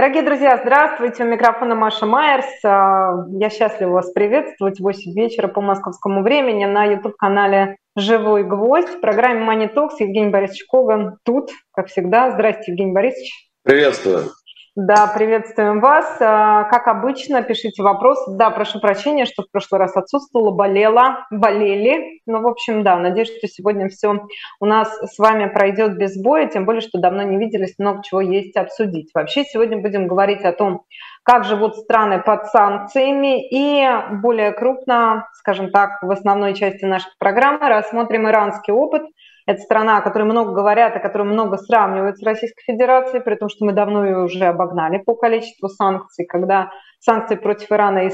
Дорогие друзья, здравствуйте. У микрофона Маша Майерс. А, я счастлива вас приветствовать в 8 вечера по московскому времени на YouTube-канале «Живой гвоздь» в программе Talks. Евгений Борисович Коган тут, как всегда. Здравствуйте, Евгений Борисович. Приветствую. Да, приветствуем вас. А, как обычно, пишите вопросы. Да, прошу прощения, что в прошлый раз отсутствовала, болела, болели. Ну, в общем, да, надеюсь, что сегодня все у нас с вами пройдет без боя, тем более, что давно не виделись, много чего есть обсудить. Вообще, сегодня будем говорить о том, как живут страны под санкциями и более крупно, скажем так, в основной части нашей программы рассмотрим иранский опыт – это страна, о которой много говорят, о которой много сравнивают с Российской Федерацией, при том, что мы давно ее уже обогнали по количеству санкций. Когда санкции против Ирана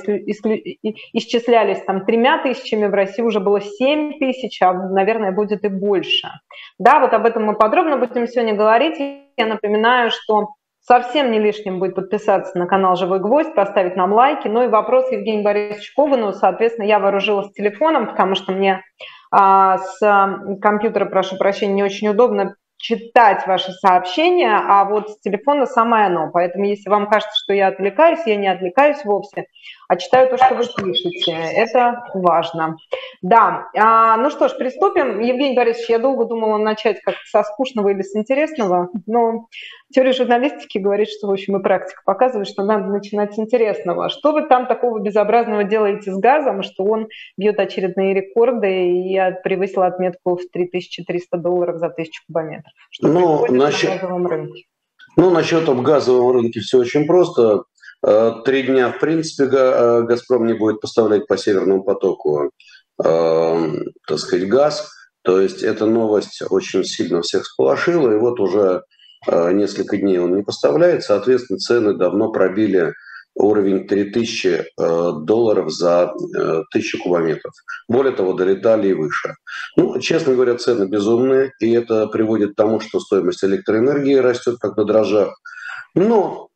исчислялись там тремя тысячами, в России уже было семь тысяч, а, наверное, будет и больше. Да, вот об этом мы подробно будем сегодня говорить. Я напоминаю, что Совсем не лишним будет подписаться на канал «Живой гвоздь», поставить нам лайки. Ну и вопрос Евгению Борисовичу Ковану. Соответственно, я вооружилась телефоном, потому что мне с компьютера, прошу прощения, не очень удобно читать ваши сообщения, а вот с телефона самое оно. Поэтому если вам кажется, что я отвлекаюсь, я не отвлекаюсь вовсе, а читаю то, что вы пишете. Это важно. Да, а, ну что ж, приступим. Евгений Борисович, я долго думала начать как со скучного или с интересного, но теория журналистики говорит, что, в общем, и практика показывает, что надо начинать с интересного. Что вы там такого безобразного делаете с газом, что он бьет очередные рекорды и превысил отметку в 3300 долларов за тысячу кубометров? Что ну, насчет... на газовом рынке? Ну, насчет газового рынке все очень просто. Э, три дня, в принципе, э, «Газпром» не будет поставлять по «Северному потоку» э, так сказать, газ. То есть эта новость очень сильно всех сполошила, и вот уже несколько дней он не поставляет. Соответственно, цены давно пробили уровень 3000 долларов за 1000 кубометров. Более того, долетали и выше. Ну, честно говоря, цены безумные, и это приводит к тому, что стоимость электроэнергии растет как на дрожжах. Но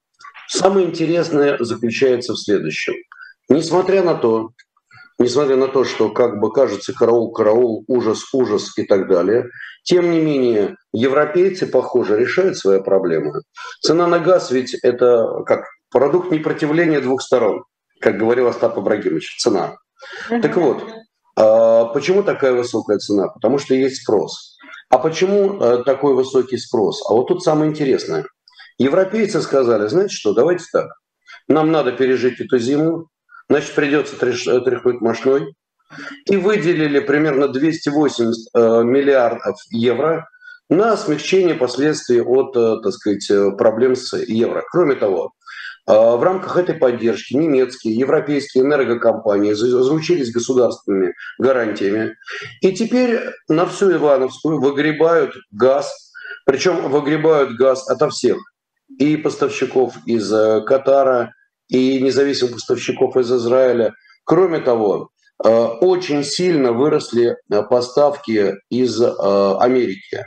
Самое интересное заключается в следующем. Несмотря на то, несмотря на то, что как бы кажется караул, караул, ужас, ужас и так далее, тем не менее европейцы, похоже, решают свои проблемы. Цена на газ ведь это как продукт непротивления двух сторон, как говорил Остап Ибрагимович, цена. Так вот, а почему такая высокая цена? Потому что есть спрос. А почему э, такой высокий спрос? А вот тут самое интересное – Европейцы сказали, знаете что, давайте так, нам надо пережить эту зиму, значит, придется тряхнуть мощной. И выделили примерно 280 э, миллиардов евро на смягчение последствий от, э, так сказать, э, проблем с евро. Кроме того, в рамках этой поддержки немецкие, европейские энергокомпании заручились государственными гарантиями. И теперь на всю Ивановскую выгребают газ, причем выгребают газ ото всех и поставщиков из э, Катара, и независимых поставщиков из Израиля. Кроме того, э, очень сильно выросли э, поставки из Америки.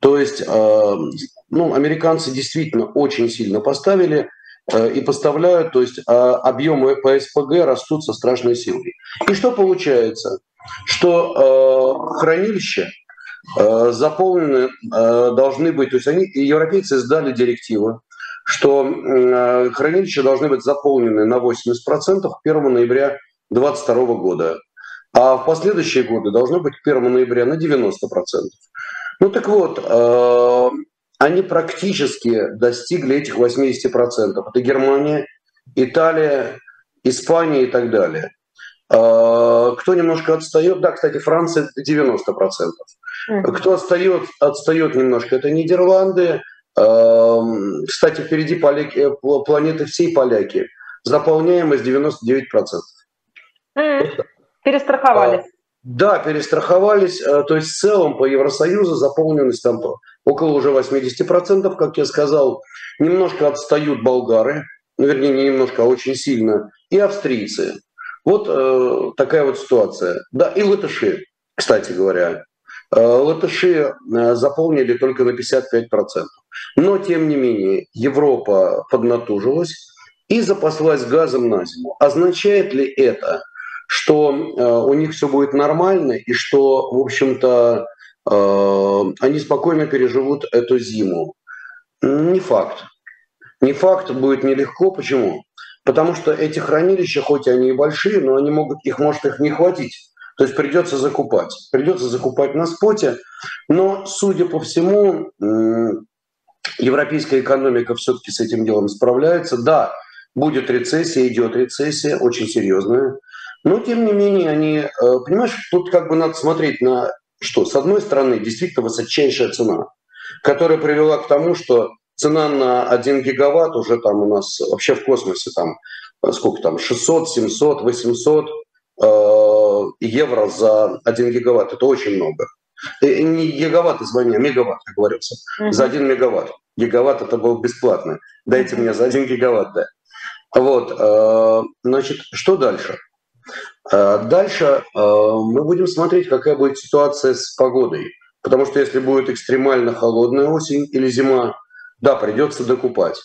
То есть, ну, американцы действительно очень сильно поставили и поставляют, то есть объемы по СПГ растут со страшной силой. И что получается? Что хранилища Э, заполнены, э, должны быть, то есть они, европейцы сдали директиву, что э, хранилища должны быть заполнены на 80% 1 ноября 2022 года, а в последующие годы должно быть к 1 ноября на 90%. Ну так вот, они практически достигли этих 80%. Это Германия, Италия, Испания и так далее. Кто немножко отстает, да, кстати, Франция 90%. Кто отстает, отстает немножко, это Нидерланды. Эм, кстати, впереди поляки, э, планеты всей поляки. Заполняемость 99%. Перестраховались. А, да, перестраховались. Э, то есть в целом по Евросоюзу заполненность там около уже 80%, как я сказал. Немножко отстают болгары, ну, вернее, не немножко, а очень сильно, и австрийцы. Вот э, такая вот ситуация. Да, и латыши, кстати говоря. Э, латыши э, заполнили только на 55%. Но, тем не менее, Европа поднатужилась и запаслась газом на зиму. Означает ли это, что э, у них все будет нормально и что, в общем-то, они спокойно переживут эту зиму? Не факт. Не факт, будет нелегко. Почему? Потому что эти хранилища, хоть они и большие, но они могут, их может их не хватить. То есть придется закупать. Придется закупать на споте. Но, судя по всему, европейская экономика все-таки с этим делом справляется. Да, будет рецессия, идет рецессия, очень серьезная. Но, тем не менее, они, э, понимаешь, тут как бы надо смотреть на что. С одной стороны, действительно высочайшая цена, которая привела к тому, что цена на 1 гигаватт уже там у нас вообще в космосе там э, сколько там, 600, 700, 800 э, евро за 1 гигаватт. Это очень много. И не гигаватт звони, а мегаватт, как говорится. Uh-huh. За 1 мегаватт. Гигаватт это было бесплатно. Дайте мне за 1 гигаватт, да. Вот, э, значит, что дальше? Э, дальше э, мы будем смотреть, какая будет ситуация с погодой. Потому что если будет экстремально холодная осень или зима, да, придется докупать.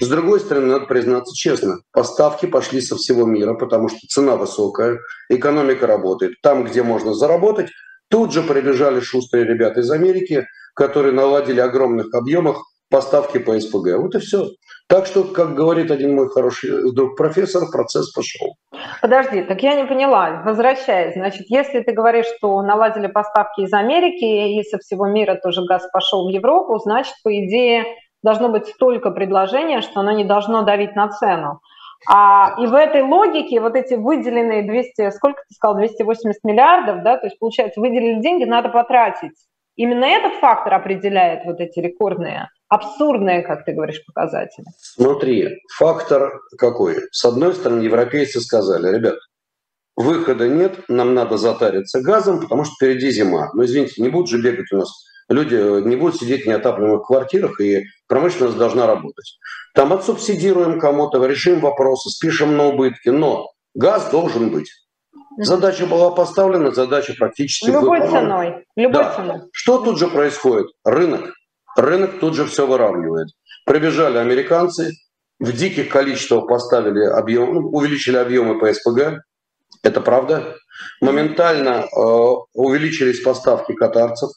С другой стороны, надо признаться честно, поставки пошли со всего мира, потому что цена высокая, экономика работает. Там, где можно заработать, тут же прибежали шустрые ребята из Америки, которые наладили огромных объемах поставки по СПГ. Вот и все. Так что, как говорит один мой хороший друг профессор, процесс пошел. Подожди, так я не поняла. Возвращаясь, значит, если ты говоришь, что наладили поставки из Америки и со всего мира тоже газ пошел в Европу, значит, по идее, должно быть столько предложения, что оно не должно давить на цену. А, и в этой логике вот эти выделенные 200, сколько ты сказал, 280 миллиардов, да, то есть получается выделили деньги, надо потратить. Именно этот фактор определяет вот эти рекордные абсурдные, как ты говоришь, показатели? Смотри, фактор какой? С одной стороны, европейцы сказали, ребят, выхода нет, нам надо затариться газом, потому что впереди зима. Но, извините, не будут же бегать у нас люди, не будут сидеть в неотапливаемых квартирах, и промышленность должна работать. Там отсубсидируем кому-то, решим вопросы, спишем на убытки, но газ должен быть. Задача была поставлена, задача практически Любой выполнена. ценой. Любой да. ценой. Что тут же происходит? Рынок рынок тут же все выравнивает. Прибежали американцы, в диких количествах поставили объем, ну, увеличили объемы по СПГ, это правда. Моментально э, увеличились поставки катарцев,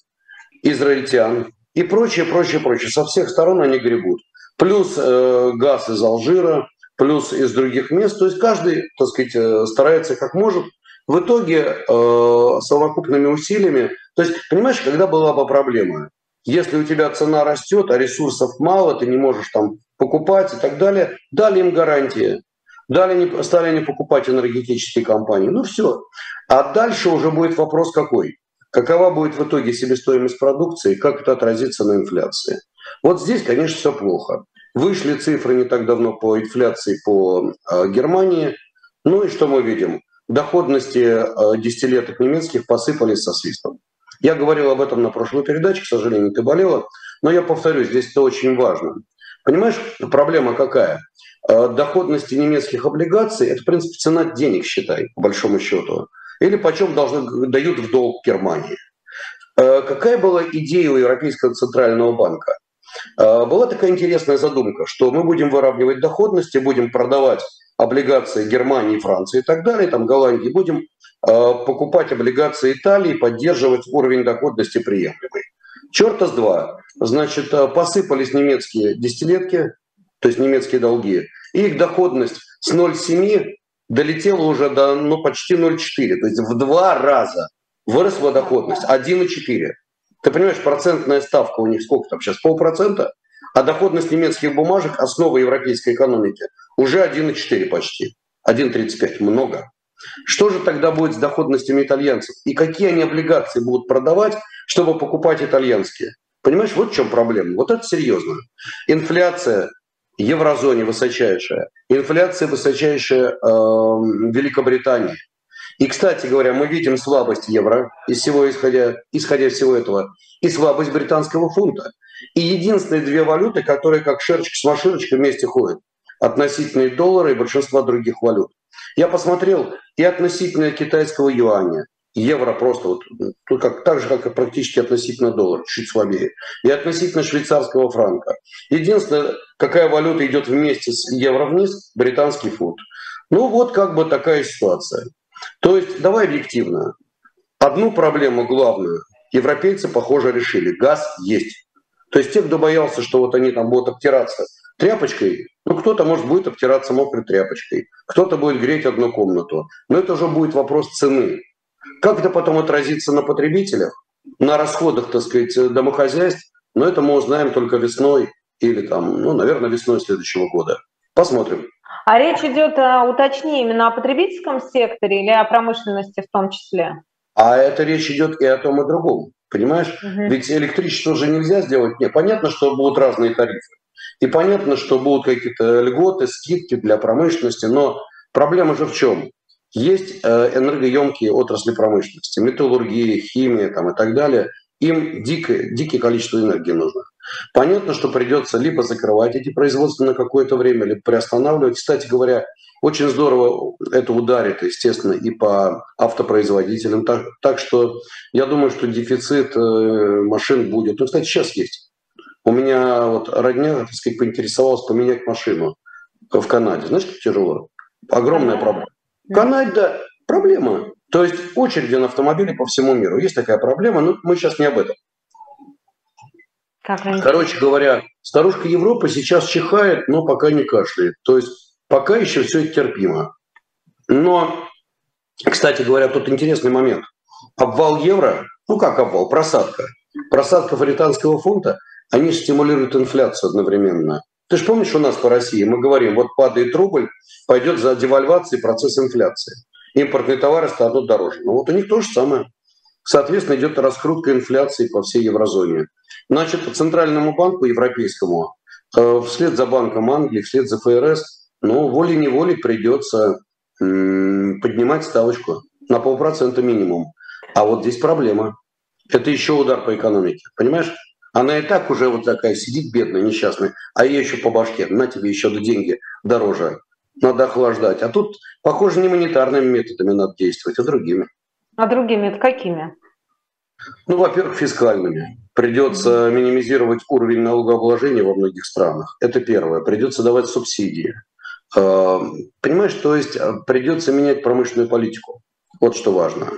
израильтян и прочее, прочее, прочее. Со всех сторон они гребут. Плюс э, газ из Алжира, плюс из других мест. То есть каждый, так сказать, э, старается как может. В итоге э, совокупными усилиями, то есть, понимаешь, когда была бы проблема, если у тебя цена растет, а ресурсов мало, ты не можешь там покупать и так далее, дали им гарантии. Дали не, стали не покупать энергетические компании. Ну все. А дальше уже будет вопрос какой? Какова будет в итоге себестоимость продукции, как это отразится на инфляции? Вот здесь, конечно, все плохо. Вышли цифры не так давно по инфляции по э, Германии. Ну и что мы видим? Доходности э, десятилеток немецких посыпались со свистом. Я говорил об этом на прошлой передаче, к сожалению, ты болела, но я повторюсь, здесь это очень важно. Понимаешь, проблема какая? Э, доходности немецких облигаций – это, в принципе, цена денег, считай, по большому счету. Или почем должны, дают в долг Германии. Э, какая была идея у Европейского центрального банка? Э, была такая интересная задумка, что мы будем выравнивать доходности, будем продавать облигации Германии, Франции и так далее, там Голландии, будем Э, покупать облигации Италии, поддерживать уровень доходности приемлемый. Черта с два. Значит, посыпались немецкие десятилетки, то есть немецкие долги, и их доходность с 0,7 долетела уже до ну, почти 0,4. То есть в два раза выросла доходность, 1,4. Ты понимаешь, процентная ставка у них сколько там сейчас, полпроцента? А доходность немецких бумажек, основа европейской экономики, уже 1,4 почти. 1,35, много. Что же тогда будет с доходностями итальянцев? И какие они облигации будут продавать, чтобы покупать итальянские? Понимаешь, вот в чем проблема. Вот это серьезно. Инфляция еврозоне высочайшая. Инфляция высочайшая э, в Великобритании. И, кстати говоря, мы видим слабость евро, из всего исходя, исходя всего этого, и слабость британского фунта. И единственные две валюты, которые как шерчик с машиночкой вместе ходят, относительные доллара и большинства других валют. Я посмотрел и относительно китайского юаня, евро просто вот, ну, как, так же, как и практически относительно доллара, чуть слабее, и относительно швейцарского франка. Единственное, какая валюта идет вместе с евро вниз, британский фунт. Ну вот как бы такая ситуация. То есть давай объективно. Одну проблему главную европейцы, похоже, решили. Газ есть. То есть те, кто боялся, что вот они там будут обтираться Тряпочкой, ну кто-то, может, будет обтираться мокрой тряпочкой, кто-то будет греть одну комнату. Но это уже будет вопрос цены. Как это потом отразится на потребителях, на расходах, так сказать, домохозяйств, но это мы узнаем только весной или там, ну, наверное, весной следующего года. Посмотрим. А речь идет, э, уточни, именно о потребительском секторе или о промышленности в том числе? А это речь идет и о том, и другом. Понимаешь? Угу. Ведь электричество уже нельзя сделать. Нет, понятно, что будут разные тарифы. И понятно, что будут какие-то льготы, скидки для промышленности. Но проблема же в чем? Есть э, энергоемкие отрасли промышленности, металлургия, химия там, и так далее. Им дикое, дикое количество энергии нужно. Понятно, что придется либо закрывать эти производства на какое-то время, либо приостанавливать. Кстати говоря, очень здорово это ударит, естественно, и по автопроизводителям. Так, так что я думаю, что дефицит э, машин будет. Ну, кстати, сейчас есть. У меня вот родня, так сказать, поинтересовалась поменять машину в Канаде. Знаешь, как тяжело? Огромная проблема. В Канаде, да, проблема. То есть очереди на автомобили по всему миру. Есть такая проблема, но мы сейчас не об этом. Как Короче говоря, старушка Европы сейчас чихает, но пока не кашляет. То есть пока еще все это терпимо. Но, кстати говоря, тут интересный момент. Обвал евро, ну как обвал, просадка. Просадка британского фунта, они стимулируют инфляцию одновременно. Ты же помнишь у нас по России, мы говорим, вот падает рубль, пойдет за девальвацией процесс инфляции. Импортные товары станут дороже. Ну вот у них то же самое. Соответственно, идет раскрутка инфляции по всей еврозоне. Значит, Центральному банку европейскому, э, вслед за Банком Англии, вслед за ФРС, ну, волей-неволей придется поднимать ставочку на полпроцента минимум. А вот здесь проблема. Это еще удар по экономике. Понимаешь? Она и так уже вот такая сидит бедная, несчастная, а ей еще по башке. На тебе еще деньги дороже. Надо охлаждать. А тут, похоже, не монетарными методами надо действовать, а другими. А другими это какими? Ну, во-первых, фискальными. Придется минимизировать уровень налогообложения во многих странах. Это первое. Придется давать субсидии. А, понимаешь, то есть а, придется менять промышленную политику. Вот что важно.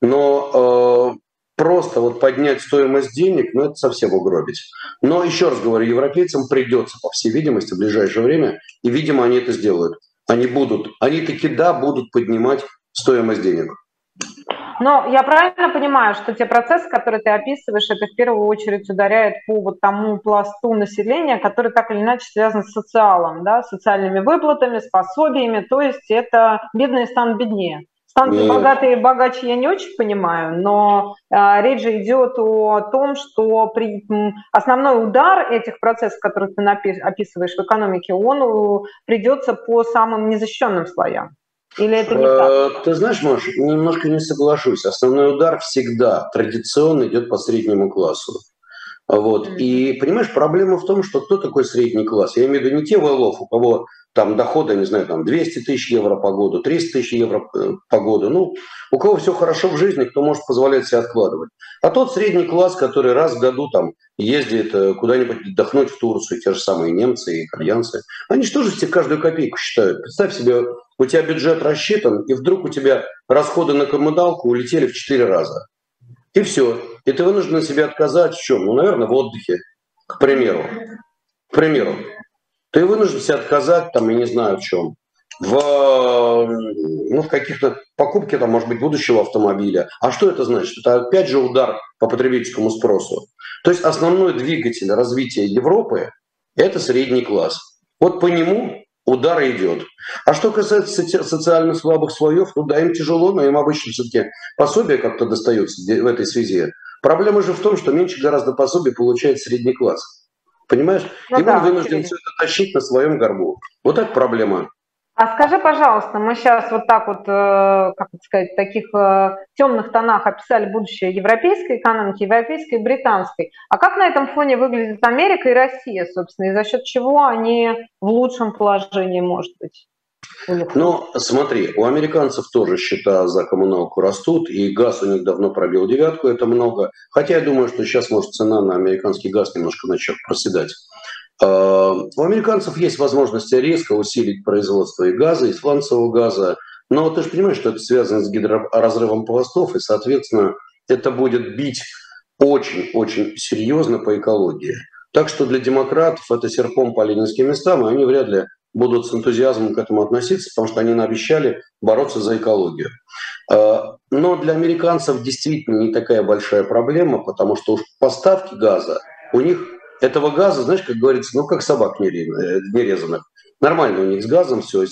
Но а, просто вот поднять стоимость денег, ну это совсем угробить. Но еще раз говорю, европейцам придется, по всей видимости, в ближайшее время, и, видимо, они это сделают. Они будут, они таки да, будут поднимать стоимость денег. Но я правильно понимаю, что те процессы, которые ты описываешь, это в первую очередь ударяет по вот тому пласту населения, который так или иначе связан с социалом, да, социальными выплатами, с пособиями, то есть это бедные станут беднее. Станут ли богатые и богаче, я не очень понимаю, но э, речь же идет о том, что при, основной удар этих процессов, которые ты описываешь в экономике, он придется по самым незащищенным слоям. Или это не так? Э, ты знаешь, Маш, немножко не соглашусь. Основной удар всегда традиционно идет по среднему классу. Вот. Mm-hmm. И понимаешь, проблема в том, что кто такой средний класс? Я имею в виду не те вэллов, у кого там дохода, не знаю, там 200 тысяч евро по году, 300 тысяч евро э, по году. Ну, у кого все хорошо в жизни, кто может позволять себе откладывать. А тот средний класс, который раз в году там ездит э, куда-нибудь отдохнуть в Турцию, те же самые немцы и итальянцы, они же тоже себе каждую копейку считают. Представь себе, у тебя бюджет рассчитан, и вдруг у тебя расходы на коммуналку улетели в 4 раза. И все. И ты вынужден себе отказать в чем? Ну, наверное, в отдыхе, к примеру. К примеру. Ты вынужден себе отказать, там, я не знаю в чем, в, ну, в каких-то покупке, там, может быть, будущего автомобиля. А что это значит? Это опять же удар по потребительскому спросу. То есть основной двигатель развития Европы – это средний класс. Вот по нему удар идет. А что касается социально слабых слоев, ну да, им тяжело, но им обычно все-таки пособие как-то достается в этой связи. Проблема же в том, что меньше гораздо пособий получает средний класс. Понимаешь? Ну, и да, он вынужден все это тащить на своем горбу. Вот это проблема. А скажи, пожалуйста, мы сейчас вот так вот, э, как сказать, в таких э, темных тонах описали будущее европейской экономики, европейской и британской. А как на этом фоне выглядит Америка и Россия, собственно, и за счет чего они в лучшем положении, может быть? Ну, смотри, у американцев тоже счета за коммуналку растут, и газ у них давно пробил девятку, это много. Хотя я думаю, что сейчас может цена на американский газ немножко начнет проседать. А, у американцев есть возможность резко усилить производство и газа, и сланцевого газа. Но ты же понимаешь, что это связано с гидроразрывом пластов, и, соответственно, это будет бить очень-очень серьезно по экологии. Так что для демократов это серпом по ленинским местам, и они вряд ли будут с энтузиазмом к этому относиться, потому что они обещали бороться за экологию. А, но для американцев действительно не такая большая проблема, потому что уж поставки газа, у них этого газа, знаешь, как говорится, ну как собак нерезанных. Нормально у них с газом все.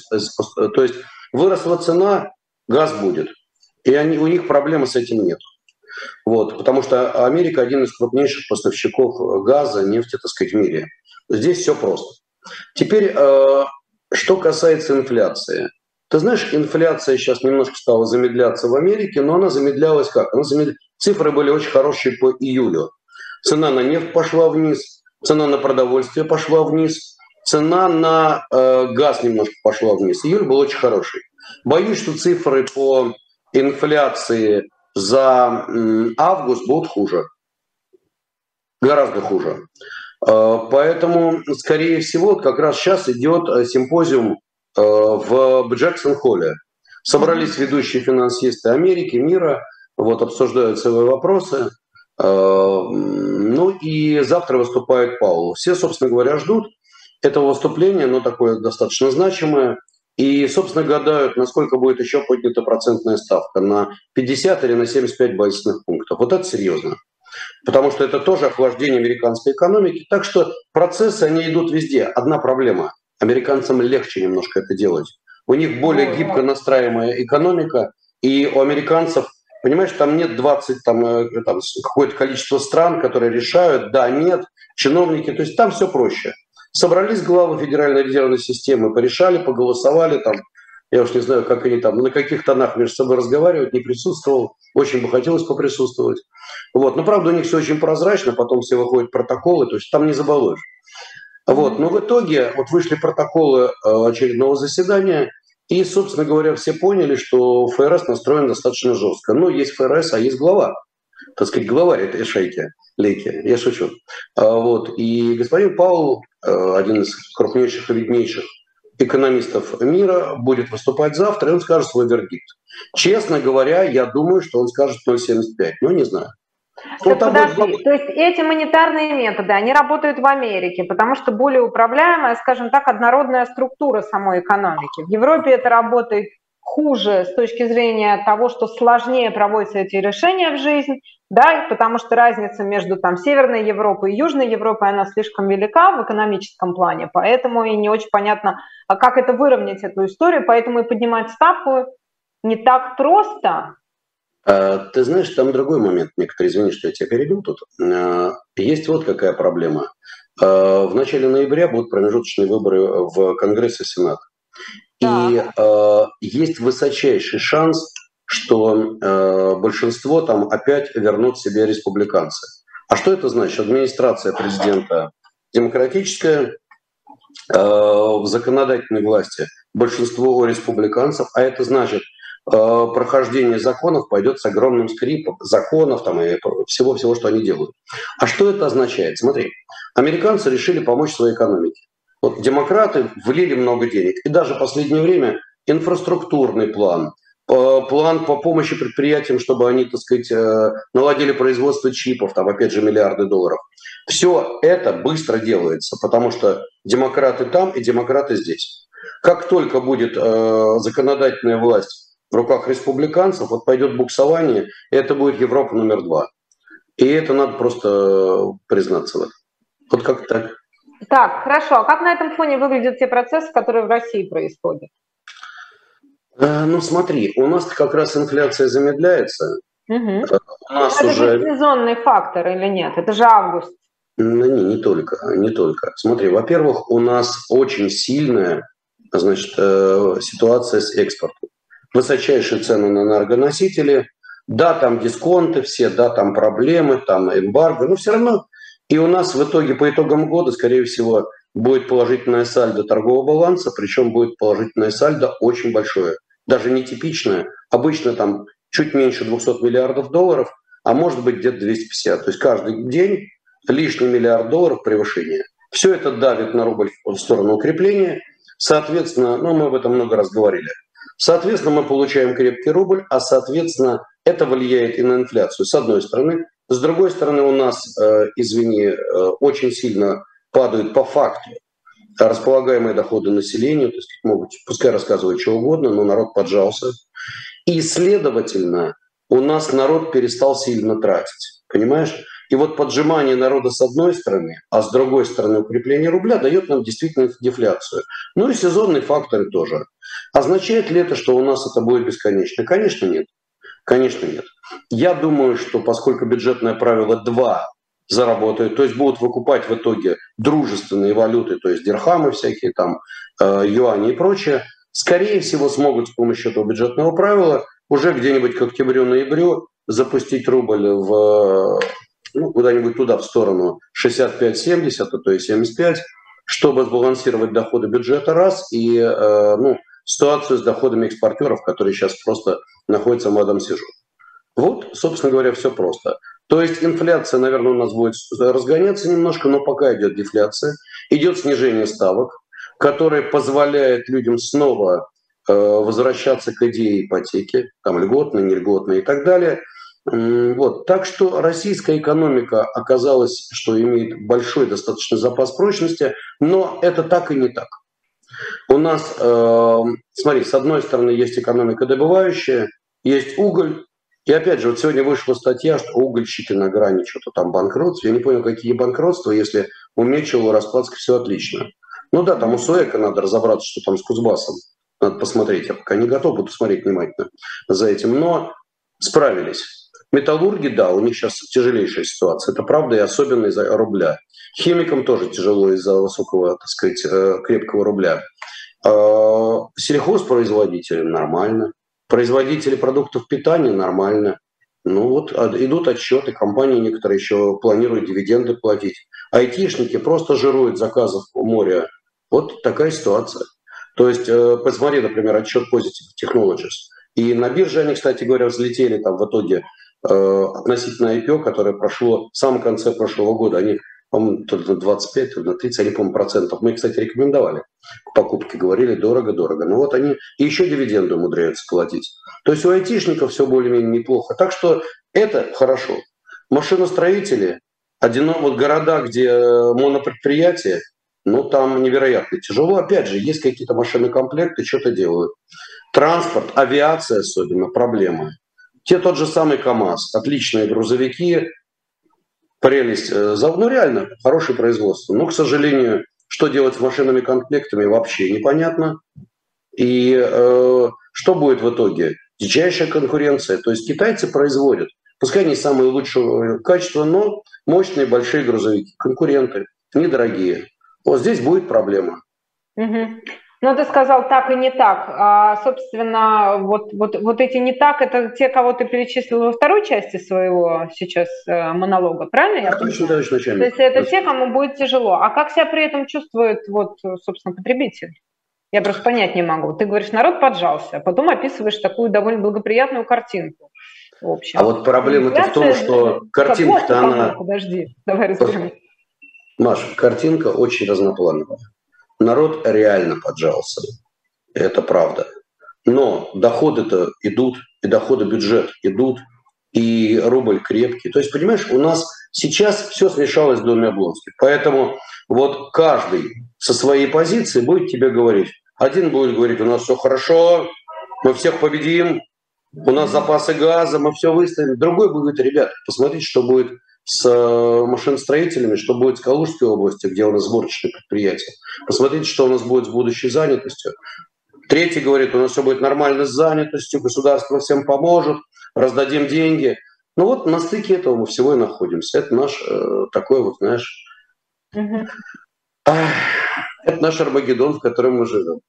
То есть выросла цена, газ будет. И они, у них проблемы с этим нет. Вот, потому что Америка один из крупнейших поставщиков газа, нефти, так сказать, в мире. Здесь все просто. Теперь, э, что касается инфляции. Ты знаешь, инфляция сейчас немножко стала замедляться в Америке, но она замедлялась как? Она замедля... Цифры были очень хорошие по июлю. Цена на нефть пошла вниз, цена на продовольствие пошла вниз, цена на э, газ немножко пошла вниз. Июль был очень хороший. Боюсь, что цифры по инфляции за август будут хуже. Гораздо хуже. Э, поэтому, скорее всего, как раз сейчас идет э, симпозиум э, в Джексон-Холле. Собрались ведущие финансисты Америки, мира, вот обсуждают свои вопросы. Ну и завтра выступает Паул. Все, собственно говоря, ждут этого выступления, но такое достаточно значимое. И, собственно, гадают, насколько будет еще поднята процентная ставка, на 50 или на 75 базисных пунктов. Вот это серьезно. Потому что это тоже охлаждение американской экономики. Так что процессы, они идут везде. Одна проблема. Американцам легче немножко это делать. У них более гибко настраиваемая экономика, и у американцев, понимаешь, там нет 20, там, э, там какое-то количество стран, которые решают, да, нет, чиновники, то есть там все проще. Собрались главы Федеральной резервной системы, порешали, поголосовали, там, я уж не знаю, как они там, на каких тонах между собой разговаривают, не присутствовал, очень бы хотелось поприсутствовать. Вот. Но, правда, у них все очень прозрачно, потом все выходят протоколы, то есть там не забалуешь. Вот. Но в итоге вот вышли протоколы э, очередного заседания, и, собственно говоря, все поняли, что ФРС настроен достаточно жестко. Ну, есть ФРС, а есть глава. Так сказать, главарь этой шейки, лейки. Я шучу. А, вот. И господин Паул, э, один из крупнейших и виднейших экономистов мира будет выступать завтра, и он скажет свой вердикт. Честно говоря, я думаю, что он скажет 0,75, но не знаю. Так подожди, то есть эти монетарные методы, они работают в Америке, потому что более управляемая, скажем так, однородная структура самой экономики. В Европе это работает хуже с точки зрения того, что сложнее проводятся эти решения в жизнь, да, потому что разница между там Северной Европой и Южной Европой, она слишком велика в экономическом плане, поэтому и не очень понятно, а как это выровнять, эту историю, поэтому и поднимать ставку не так просто. А, ты знаешь, там другой момент, Некоторые, извини, что я тебя перебил тут. А, есть вот какая проблема. А, в начале ноября будут промежуточные выборы в Конгресс и Сенат. И э, есть высочайший шанс, что большинство там опять вернут себе республиканцы. А что это значит? Администрация президента демократическая, в законодательной власти большинство республиканцев, а это значит, прохождение законов пойдет с огромным скрипом, законов там и всего-всего, что они делают. А что это означает? Смотри, американцы решили помочь своей экономике. Вот демократы влили много денег. И даже в последнее время инфраструктурный план, э, план по помощи предприятиям, чтобы они, так сказать, э, наладили производство чипов, там, опять же, миллиарды долларов. Все это быстро делается, потому что демократы там и демократы здесь. Как только будет э, законодательная власть в руках республиканцев, вот пойдет буксование, и это будет Европа номер два. И это надо просто признаться в этом. Вот как так. Так, хорошо. А как на этом фоне выглядят те процессы, которые в России происходят? Э, ну смотри, у нас как раз инфляция замедляется. Угу. У нас это уже... же сезонный фактор или нет? Это же август. Ну, не, не только, не только. Смотри, во-первых, у нас очень сильная значит, э, ситуация с экспортом. Высочайшие цены на энергоносители. Да, там дисконты все, да, там проблемы, там эмбарго, но все равно и у нас в итоге по итогам года, скорее всего, будет положительное сальдо торгового баланса, причем будет положительное сальдо очень большое. Даже нетипичное. Обычно там чуть меньше 200 миллиардов долларов, а может быть где-то 250. То есть каждый день лишний миллиард долларов превышения. Все это давит на рубль в сторону укрепления. Соответственно, ну мы об этом много раз говорили. Соответственно, мы получаем крепкий рубль, а соответственно это влияет и на инфляцию, с одной стороны. С другой стороны, у нас, э, извини, э, очень сильно падают по факту располагаемые доходы населения, то есть могут, пускай рассказывают что угодно, но народ поджался. И, следовательно, у нас народ перестал сильно тратить. Понимаешь? И вот поджимание народа с одной стороны, а с другой стороны укрепление рубля дает нам действительно дефляцию. Ну и сезонные факторы тоже. Означает ли это, что у нас это будет бесконечно? Конечно, нет. Конечно, нет. Я думаю, что поскольку бюджетное правило 2 заработают, то есть будут выкупать в итоге дружественные валюты, то есть дирхамы всякие, там, э, юани и прочее, скорее всего смогут с помощью этого бюджетного правила уже где-нибудь к октябрю-ноябрю запустить рубль в ну, куда-нибудь туда, в сторону 65-70, а то есть 75, чтобы сбалансировать доходы бюджета раз и э, ну, ситуацию с доходами экспортеров, которые сейчас просто находятся в молодом сижу. Вот, собственно говоря, все просто. То есть инфляция, наверное, у нас будет разгоняться немножко, но пока идет дефляция, идет снижение ставок, которое позволяет людям снова э, возвращаться к идее ипотеки, там льготные, нельготные и так далее. Вот. Так что российская экономика оказалась, что имеет большой достаточно запас прочности, но это так и не так. У нас, э, смотри, с одной стороны есть экономика добывающая, есть уголь, и опять же, вот сегодня вышла статья, что угольщики на грани что-то там банкротства. Я не понял, какие банкротства, если у Мечева, Распадска все отлично. Ну да, там у Суэка надо разобраться, что там с Кузбассом. Надо посмотреть. Я пока не готов, буду смотреть внимательно за этим. Но справились. Металлурги, да, у них сейчас тяжелейшая ситуация. Это правда, и особенно из-за рубля. Химикам тоже тяжело из-за высокого, так сказать, э, крепкого рубля. А, сельхозпроизводители нормально. Производители продуктов питания нормально. Ну вот идут отчеты, компании некоторые еще планируют дивиденды платить. Айтишники просто жируют заказов у моря. Вот такая ситуация. То есть, э, посмотри, например, отчет Positive Technologies. И на бирже они, кстати говоря, взлетели там в итоге э, относительно IPO, которое прошло в самом конце прошлого года. Они по-моему, то на 25, то на 30, они, по-моему, процентов. Мы, кстати, рекомендовали к покупке, говорили дорого-дорого. Но вот они и еще дивиденды умудряются платить. То есть у айтишников все более-менее неплохо. Так что это хорошо. Машиностроители, одино, вот города, где э, монопредприятия, ну, там невероятно тяжело. Опять же, есть какие-то машины комплекты, что-то делают. Транспорт, авиация особенно, проблемы. Те тот же самый КАМАЗ, отличные грузовики, прелесть. Э, ну, реально, хорошее производство. Но, к сожалению, что делать с машинами-комплектами вообще непонятно. И э, что будет в итоге? Дичайшая конкуренция. То есть китайцы производят, пускай не самые лучшие качества, но мощные большие грузовики. Конкуренты, недорогие. Вот здесь будет проблема. Угу. Ну, ты сказал так и не так. А, собственно, вот, вот, вот эти не так, это те, кого ты перечислил во второй части своего сейчас э, монолога, правильно? Я точно, точно, То есть это те, кому будет тяжело. А как себя при этом чувствует, вот, собственно, потребитель? Я просто понять не могу. Ты говоришь, народ поджался, а потом описываешь такую довольно благоприятную картинку. В общем. А вот проблема-то в том, что картинка-то она... Подожди, давай разберем. Маша, картинка очень разноплановая народ реально поджался. Это правда. Но доходы-то идут, и доходы бюджет идут, и рубль крепкий. То есть, понимаешь, у нас сейчас все смешалось в доме Облонских. Поэтому вот каждый со своей позиции будет тебе говорить. Один будет говорить, у нас все хорошо, мы всех победим, у нас запасы газа, мы все выставим. Другой будет ребят, посмотрите, что будет с э, машиностроителями, что будет в Калужской области, где у нас сборочные предприятия. Посмотрите, что у нас будет с будущей занятостью. Третий говорит, у нас все будет нормально с занятостью, государство всем поможет, раздадим деньги. Ну вот на стыке этого мы всего и находимся. Это наш э, такой вот, знаешь, угу. это наш Армагеддон, в котором мы живем.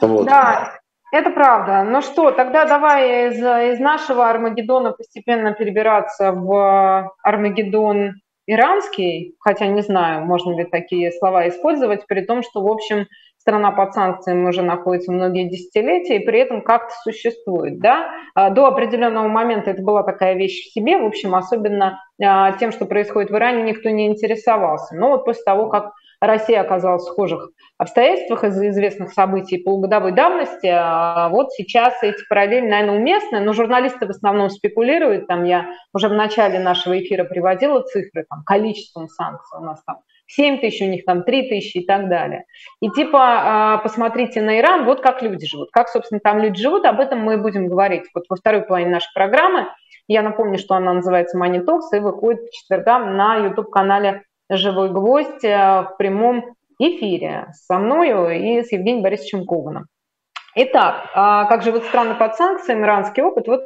Вот. Да, это правда. Ну что, тогда давай из, из нашего Армагеддона постепенно перебираться в Армагеддон иранский, хотя не знаю, можно ли такие слова использовать, при том, что, в общем, страна под санкциями уже находится многие десятилетия и при этом как-то существует. Да? А, до определенного момента это была такая вещь в себе, в общем, особенно а, тем, что происходит в Иране, никто не интересовался. Но вот после того, как Россия оказалась в схожих обстоятельствах из-за известных событий полугодовой давности. А вот сейчас эти параллели, наверное, уместны, но журналисты в основном спекулируют. Там я уже в начале нашего эфира приводила цифры, там, количеством санкций у нас там 7 тысяч, у них там 3 тысячи и так далее. И типа а, посмотрите на Иран, вот как люди живут. Как, собственно, там люди живут, об этом мы будем говорить вот во второй половине нашей программы. Я напомню, что она называется Money Talks и выходит по четвергам на YouTube-канале «Живой гвоздь» э, в прямом эфире со мною и с Евгением Борисовичем Кованом. Итак, а как живут страны под санкциями, иранский опыт, вот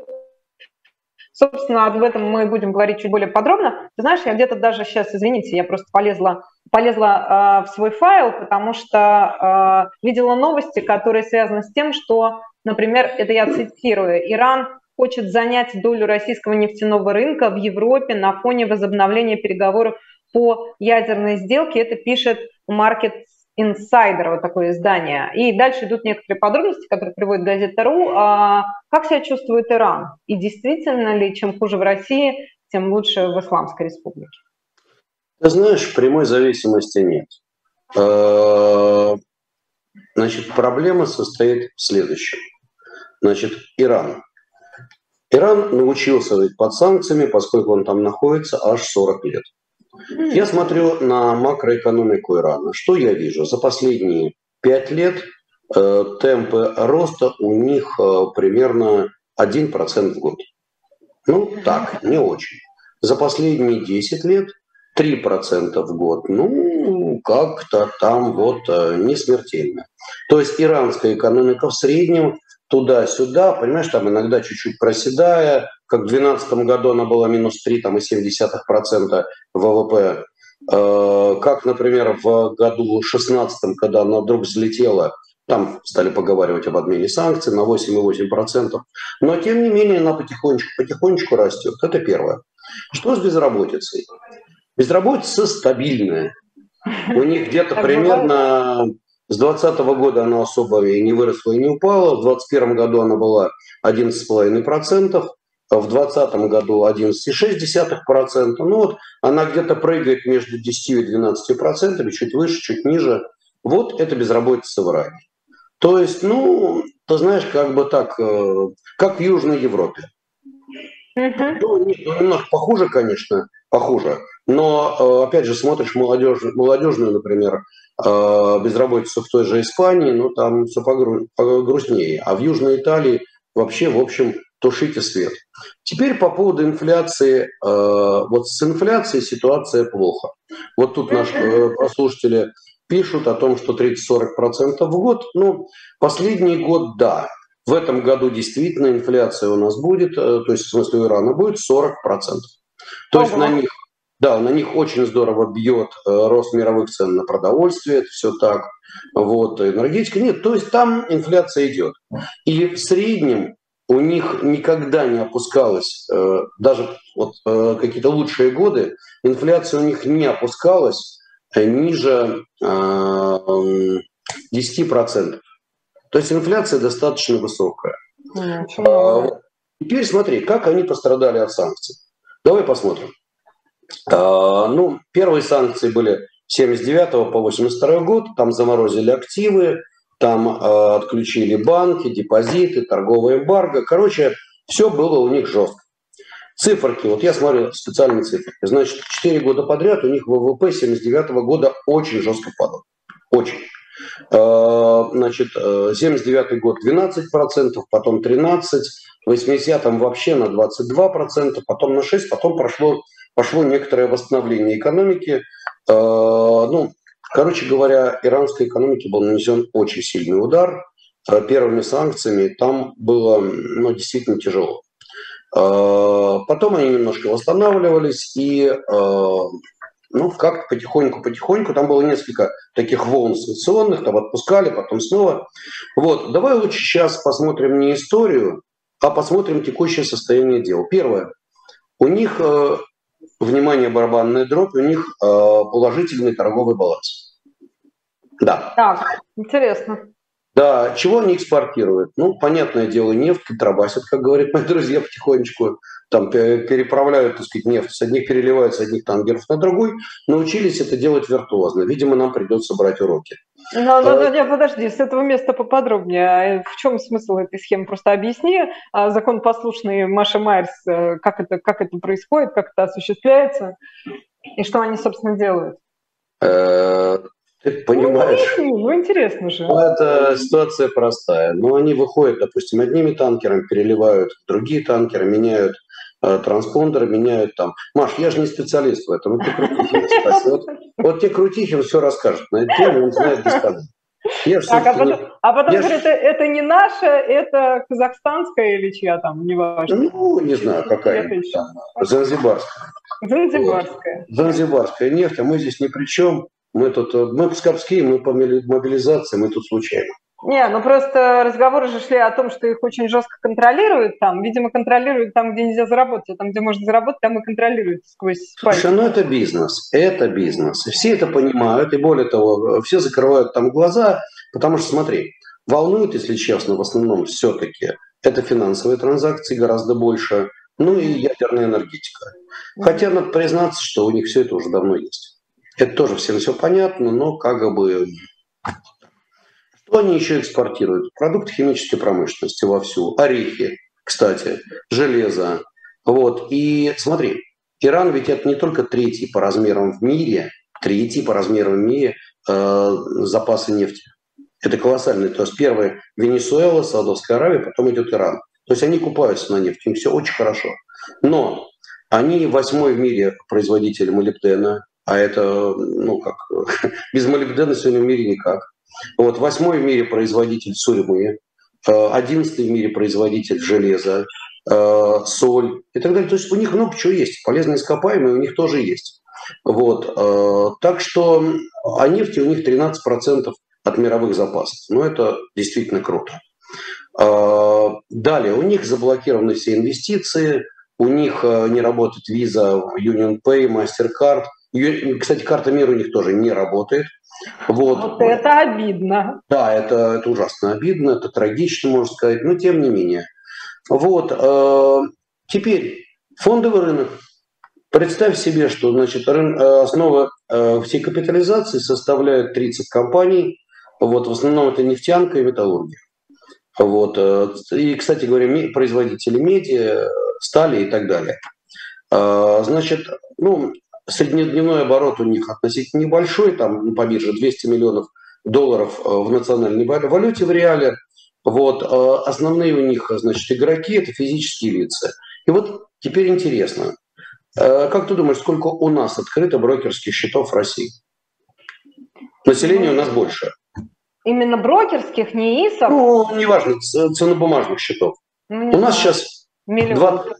Собственно, об этом мы будем говорить чуть более подробно. Ты знаешь, я где-то даже сейчас, извините, я просто полезла, полезла э, в свой файл, потому что э, видела новости, которые связаны с тем, что, например, это я цитирую, Иран хочет занять долю российского нефтяного рынка в Европе на фоне возобновления переговоров по ядерной сделке. Это пишет Market Insider, вот такое издание. И дальше идут некоторые подробности, которые приводит газета.ру. А как себя чувствует Иран? И действительно ли, чем хуже в России, тем лучше в Исламской Республике? Ты знаешь, прямой зависимости нет. А, значит, проблема состоит в следующем. Значит, Иран. Иран научился быть под санкциями, поскольку он там находится аж 40 лет. Я смотрю на макроэкономику Ирана. Что я вижу? За последние пять лет э, темпы роста у них э, примерно 1% в год. Ну, так, не очень. За последние 10 лет 3% в год. Ну, как-то там вот э, не смертельно. То есть иранская экономика в среднем туда-сюда, понимаешь, там иногда чуть-чуть проседая, как в 2012 году она была минус 3,7% ВВП, э, как, например, в году 2016, когда она вдруг взлетела, там стали поговаривать об отмене санкций на 8,8%. Но, тем не менее, она потихонечку, потихонечку растет. Это первое. Что с безработицей? Безработица стабильная. У них где-то примерно с 2020 года она особо и не выросла, и не упала. В 2021 году она была 11,5%, в 2020 году 11,6%. Ну вот она где-то прыгает между 10 и 12%, чуть выше, чуть ниже. Вот это безработица в Иране. То есть, ну, ты знаешь, как бы так, э, как в Южной Европе. Uh-huh. Ну, немножко похуже, конечно, похуже. Но, э, опять же, смотришь молодежь, молодежную, например, э, безработицу в той же Испании, ну, там все погру, погрустнее. А в Южной Италии вообще, в общем, тушите свет. Теперь по поводу инфляции. Э, вот с инфляцией ситуация плохо. Вот тут наши послушатели пишут о том, что 30-40% в год. Ну, последний год, да. В этом году действительно инфляция у нас будет, то есть в смысле у Ирана будет 40%. То Ого. есть на них да, на них очень здорово бьет э, рост мировых цен на продовольствие, это все так. Вот, энергетика нет, то есть там инфляция идет. И в среднем у них никогда не опускалась, э, даже вот э, какие-то лучшие годы, инфляция у них не опускалась ниже 10%. То есть инфляция достаточно высокая. Mm, Теперь смотри, как они пострадали от санкций. Давай посмотрим. А, ну, первые санкции были с 79 по 82 год, там заморозили активы, там э, отключили банки, депозиты, торговая эмбарго. Короче, все было у них жестко. Циферки, вот я смотрю специальные цифры. Значит, 4 года подряд у них ВВП 79 года очень жестко падал. Очень. Э, значит, 79 год 12%, потом 13%, в 80-м вообще на 22%, потом на 6%, потом прошло пошло некоторое восстановление экономики. Э, ну, короче говоря, иранской экономике был нанесен очень сильный удар. Э, первыми санкциями там было ну, действительно тяжело. Э, потом они немножко восстанавливались и ну, как-то потихоньку-потихоньку, там было несколько таких волн санкционных, там отпускали, потом снова. Вот, давай лучше сейчас посмотрим не историю, а посмотрим текущее состояние дел. Первое. У них внимание, барабанная дробь, у них э, положительный торговый баланс. Да. Так, интересно. Да, чего они экспортируют? Ну, понятное дело, нефть, контрабасят, как говорят мои друзья, потихонечку. Там переправляют, так сказать, нефть, с одних переливают с одних танкеров на другой. Научились это делать виртуозно. Видимо, нам придется брать уроки. Ну, ну, а, нет, подожди, с этого места поподробнее. А в чем смысл этой схемы? Просто объясни а, закон послушный Маша Майерс, э, как это, как это происходит, как это осуществляется и что они, собственно, делают. Э, ты понимаешь? Ну, ну интересно же. Ну, это ситуация простая. Ну, они выходят, допустим, одними танкерами, переливают другие танкеры, меняют э, транспондеры, меняют там. Маш, я же не специалист в этом. Вот ты Крутихин Вот, вот тебе Крутихин все расскажет на эту тему, он знает бесполезно. Я так, а потом, не... а потом я говорит, ж... это, это не наша, это казахстанская или чья там, не важно. Ну, не знаю, какая там, Занзибарская. Занзибарская. Вот. Занзибарская нефть, а мы здесь ни при чем. Мы тут, э, мы псковские, мы по мобилизации, мы тут случайно. Не, ну просто разговоры же шли о том, что их очень жестко контролируют там. Видимо, контролируют там, где нельзя заработать, а там, где можно заработать, там и контролируют сквозь пальцы. Слушай, ну это бизнес, это бизнес. Все это понимают, и более того, все закрывают там глаза, потому что, смотри, волнует, если честно, в основном все-таки это финансовые транзакции гораздо больше, ну и ядерная энергетика. Хотя надо признаться, что у них все это уже давно есть. Это тоже всем все понятно, но как бы... Что они еще экспортируют? Продукты химической промышленности вовсю. Орехи, кстати, железо. Вот. И смотри, Иран ведь это не только третий по размерам в мире, третий по размерам в мире э, запасы нефти. Это колоссальный. То есть первый Венесуэла, Саудовская Аравия, потом идет Иран. То есть они купаются на нефти, им все очень хорошо. Но они восьмой в мире производитель молибдена, а это, ну как, без молибдена сегодня в мире никак. Вот, восьмой в мире производитель сурьмы, э, одиннадцатый в мире производитель железа, э, соль и так далее. То есть у них много чего есть. Полезные ископаемые у них тоже есть. Вот. Э, так что а нефти у них 13% от мировых запасов. Ну, это действительно круто. Далее, у них заблокированы все инвестиции, у них не работает виза, Union Pay, MasterCard – кстати, карта мира у них тоже не работает. Вот, вот это обидно. Да, это, это ужасно обидно, это трагично, можно сказать, но тем не менее. Вот, э, теперь фондовый рынок. Представь себе, что значит, э, основа э, всей капитализации составляет 30 компаний. Вот, в основном это нефтянка и металлургия. Вот, э, и, кстати говоря, производители меди, стали и так далее. Э, значит, ну, Среднедневной оборот у них относительно небольшой, там по бирже 200 миллионов долларов э, в национальной валюте в реале. Вот. Э, основные у них, значит, игроки – это физические лица. И вот теперь интересно, э, как ты думаешь, сколько у нас открыто брокерских счетов в России? Население у нас больше. Именно брокерских, не ИСов? Ну, неважно, ценнобумажных счетов. Ну, у нас сейчас Миллион. 20,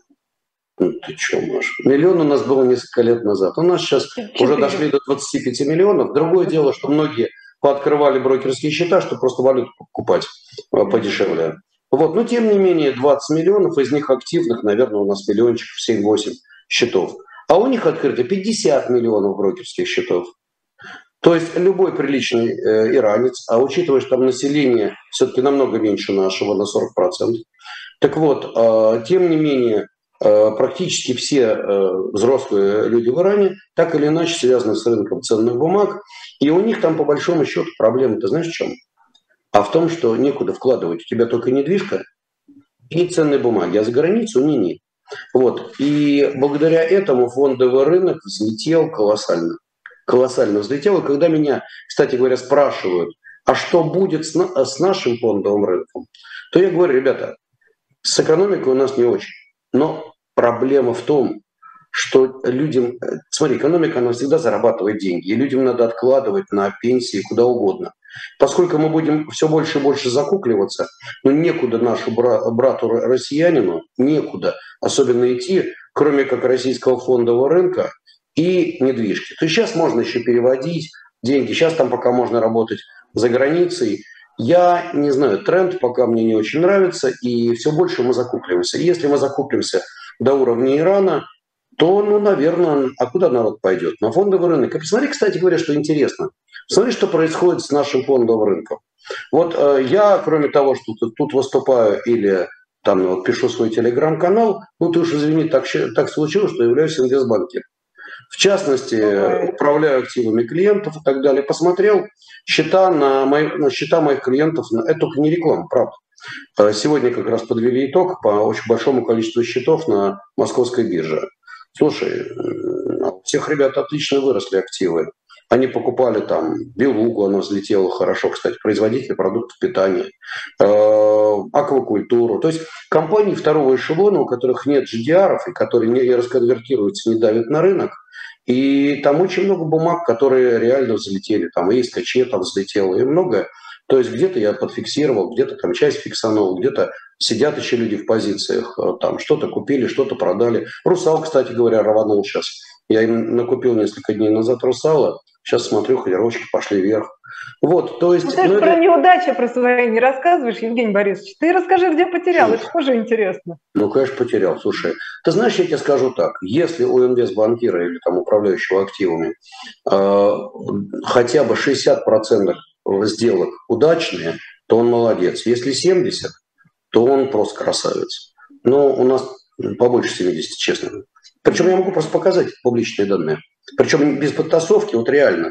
ну, ты что, Маша? Миллион у нас было несколько лет назад. У нас сейчас 4. уже дошли до 25 миллионов. Другое дело, что многие пооткрывали брокерские счета, чтобы просто валюту покупать э, подешевле. Вот. Но тем не менее 20 миллионов, из них активных, наверное, у нас миллиончиков 7-8 счетов. А у них открыто 50 миллионов брокерских счетов. То есть любой приличный э, иранец, а учитывая, что там население все-таки намного меньше нашего, на 40%, так вот, э, тем не менее, практически все э, взрослые люди в Иране так или иначе связаны с рынком ценных бумаг. И у них там по большому счету проблема, ты знаешь в чем? А в том, что некуда вкладывать. У тебя только недвижка и ценные бумаги, а за границу не не. Вот. И благодаря этому фондовый рынок взлетел колоссально. Колоссально взлетел. И когда меня, кстати говоря, спрашивают, а что будет с, с нашим фондовым рынком, то я говорю, ребята, с экономикой у нас не очень. Но проблема в том, что людям, смотри, экономика, она всегда зарабатывает деньги, и людям надо откладывать на пенсии куда угодно. Поскольку мы будем все больше и больше закукливаться, но ну, некуда нашу брату россиянину, некуда особенно идти, кроме как российского фондового рынка и недвижки. То есть сейчас можно еще переводить деньги, сейчас там пока можно работать за границей. Я не знаю, тренд пока мне не очень нравится, и все больше мы закукливаемся. И если мы закуплимся до уровня Ирана, то, ну, наверное, а куда народ пойдет? На фондовый рынок. И посмотри, кстати говоря, что интересно. Смотри, что происходит с нашим фондовым рынком. Вот э, я, кроме того, что тут, тут выступаю или там вот, пишу свой телеграм-канал, ну ты уж извини, так, так случилось, что являюсь инвестбанкером. В частности, управляю активами клиентов и так далее. Посмотрел счета на, мои, на счета моих клиентов. Это только не реклама, правда. Э, сегодня как раз подвели итог по очень большому количеству счетов на московской бирже. Слушай, у всех ребят отлично выросли активы. Они покупали там белугу, она взлетела хорошо, кстати, производители продуктов питания, э, аквакультуру. То есть компании второго эшелона, у которых нет GDR, и которые не расконвертируются, не давят на рынок, и там очень много бумаг, которые реально взлетели. Там и СКЧ там взлетело, и много. То есть где-то я подфиксировал, где-то там часть фиксанул, где-то сидят еще люди в позициях, э, там что-то купили, что-то продали. Русал, кстати говоря, рванул сейчас. Я им накупил несколько дней назад русала, сейчас смотрю, колеровочки пошли вверх. Вот, то есть... Ну, ты же ну, про это... неудачи про свои не рассказываешь, Евгений Борисович. Ты расскажи, где потерял, это тоже интересно. Ну, конечно, потерял. Слушай, ты знаешь, я тебе скажу так. Если у инвестбанкира или там управляющего активами э, хотя бы 60% сделок удачные, то он молодец. Если 70, то он просто красавец. Но у нас побольше 70, честно. Причем я могу просто показать публичные данные. Причем без подтасовки, вот реально.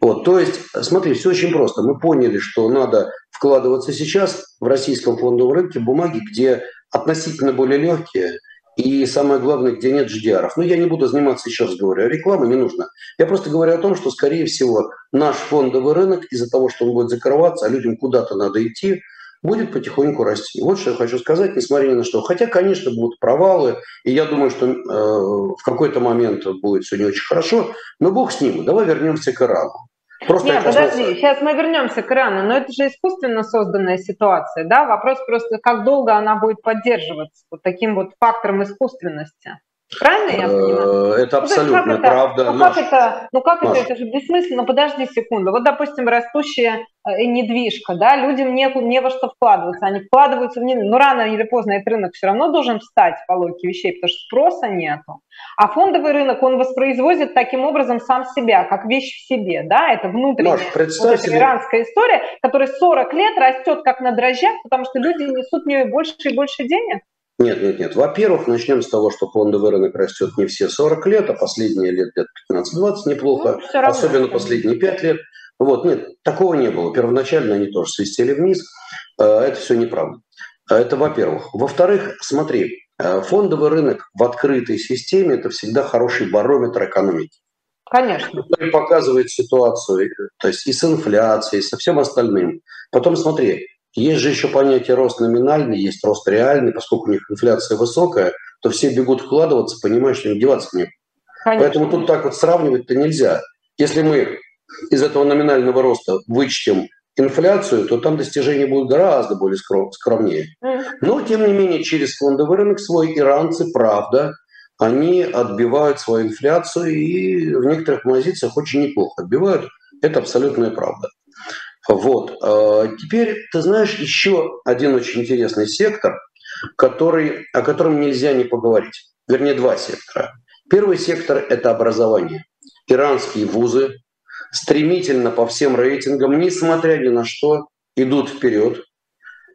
Вот, то есть, смотри, все очень просто. Мы поняли, что надо вкладываться сейчас в российском фондовом рынке бумаги, где относительно более легкие, и самое главное, где нет GDR. Ну, я не буду заниматься, еще раз говорю, рекламой не нужно. Я просто говорю о том, что, скорее всего, наш фондовый рынок из-за того, что он будет закрываться, а людям куда-то надо идти, будет потихоньку расти. Вот что я хочу сказать, несмотря ни на что. Хотя, конечно, будут провалы, и я думаю, что э, в какой-то момент будет все не очень хорошо, но бог с ним. Давай вернемся к Ирану. Просто Нет, подожди, сейчас мы вернемся к Ирану, но это же искусственно созданная ситуация, да? Вопрос просто, как долго она будет поддерживаться вот таким вот фактором искусственности. Правильно я понимаю? Э, это ну, абсолютно ну, правда. Ну как это, ну как это, это же бессмысленно. Подожди секунду. Вот, допустим, растущая э, недвижка, да, людям не, не во что вкладываться, они вкладываются в не, ну рано или поздно этот рынок все равно должен встать по логике вещей, потому что спроса нету. А фондовый рынок, он воспроизводит таким образом сам себя, как вещь в себе, да, это внутренняя Маш, вот эта иранская история, которая 40 лет растет как на дрожжах, потому что люди несут в нее больше и больше денег. Нет, нет, нет. Во-первых, начнем с того, что фондовый рынок растет не все 40 лет, а последние лет, лет 15-20 неплохо, ну, равно, особенно конечно. последние 5 лет. Вот, нет, такого не было. Первоначально они тоже свистели вниз. Э, это все неправда. Э, это во-первых. Во-вторых, смотри, э, фондовый рынок в открытой системе – это всегда хороший барометр экономики. Конечно. Который показывает ситуацию, то есть и с инфляцией, и со всем остальным. Потом смотри, есть же еще понятие рост номинальный, есть рост реальный, поскольку у них инфляция высокая, то все бегут вкладываться, понимая, что им деваться нет. Поэтому тут так вот сравнивать-то нельзя. Если мы из этого номинального роста вычтем инфляцию, то там достижения будут гораздо более скромнее. Но, тем не менее, через фондовый рынок свой иранцы, правда, они отбивают свою инфляцию и в некоторых позициях очень неплохо отбивают. Это абсолютная правда. Вот. А, теперь, ты знаешь, еще один очень интересный сектор, который, о котором нельзя не поговорить. Вернее, два сектора. Первый сектор – это образование. Иранские вузы стремительно по всем рейтингам, несмотря ни на что, идут вперед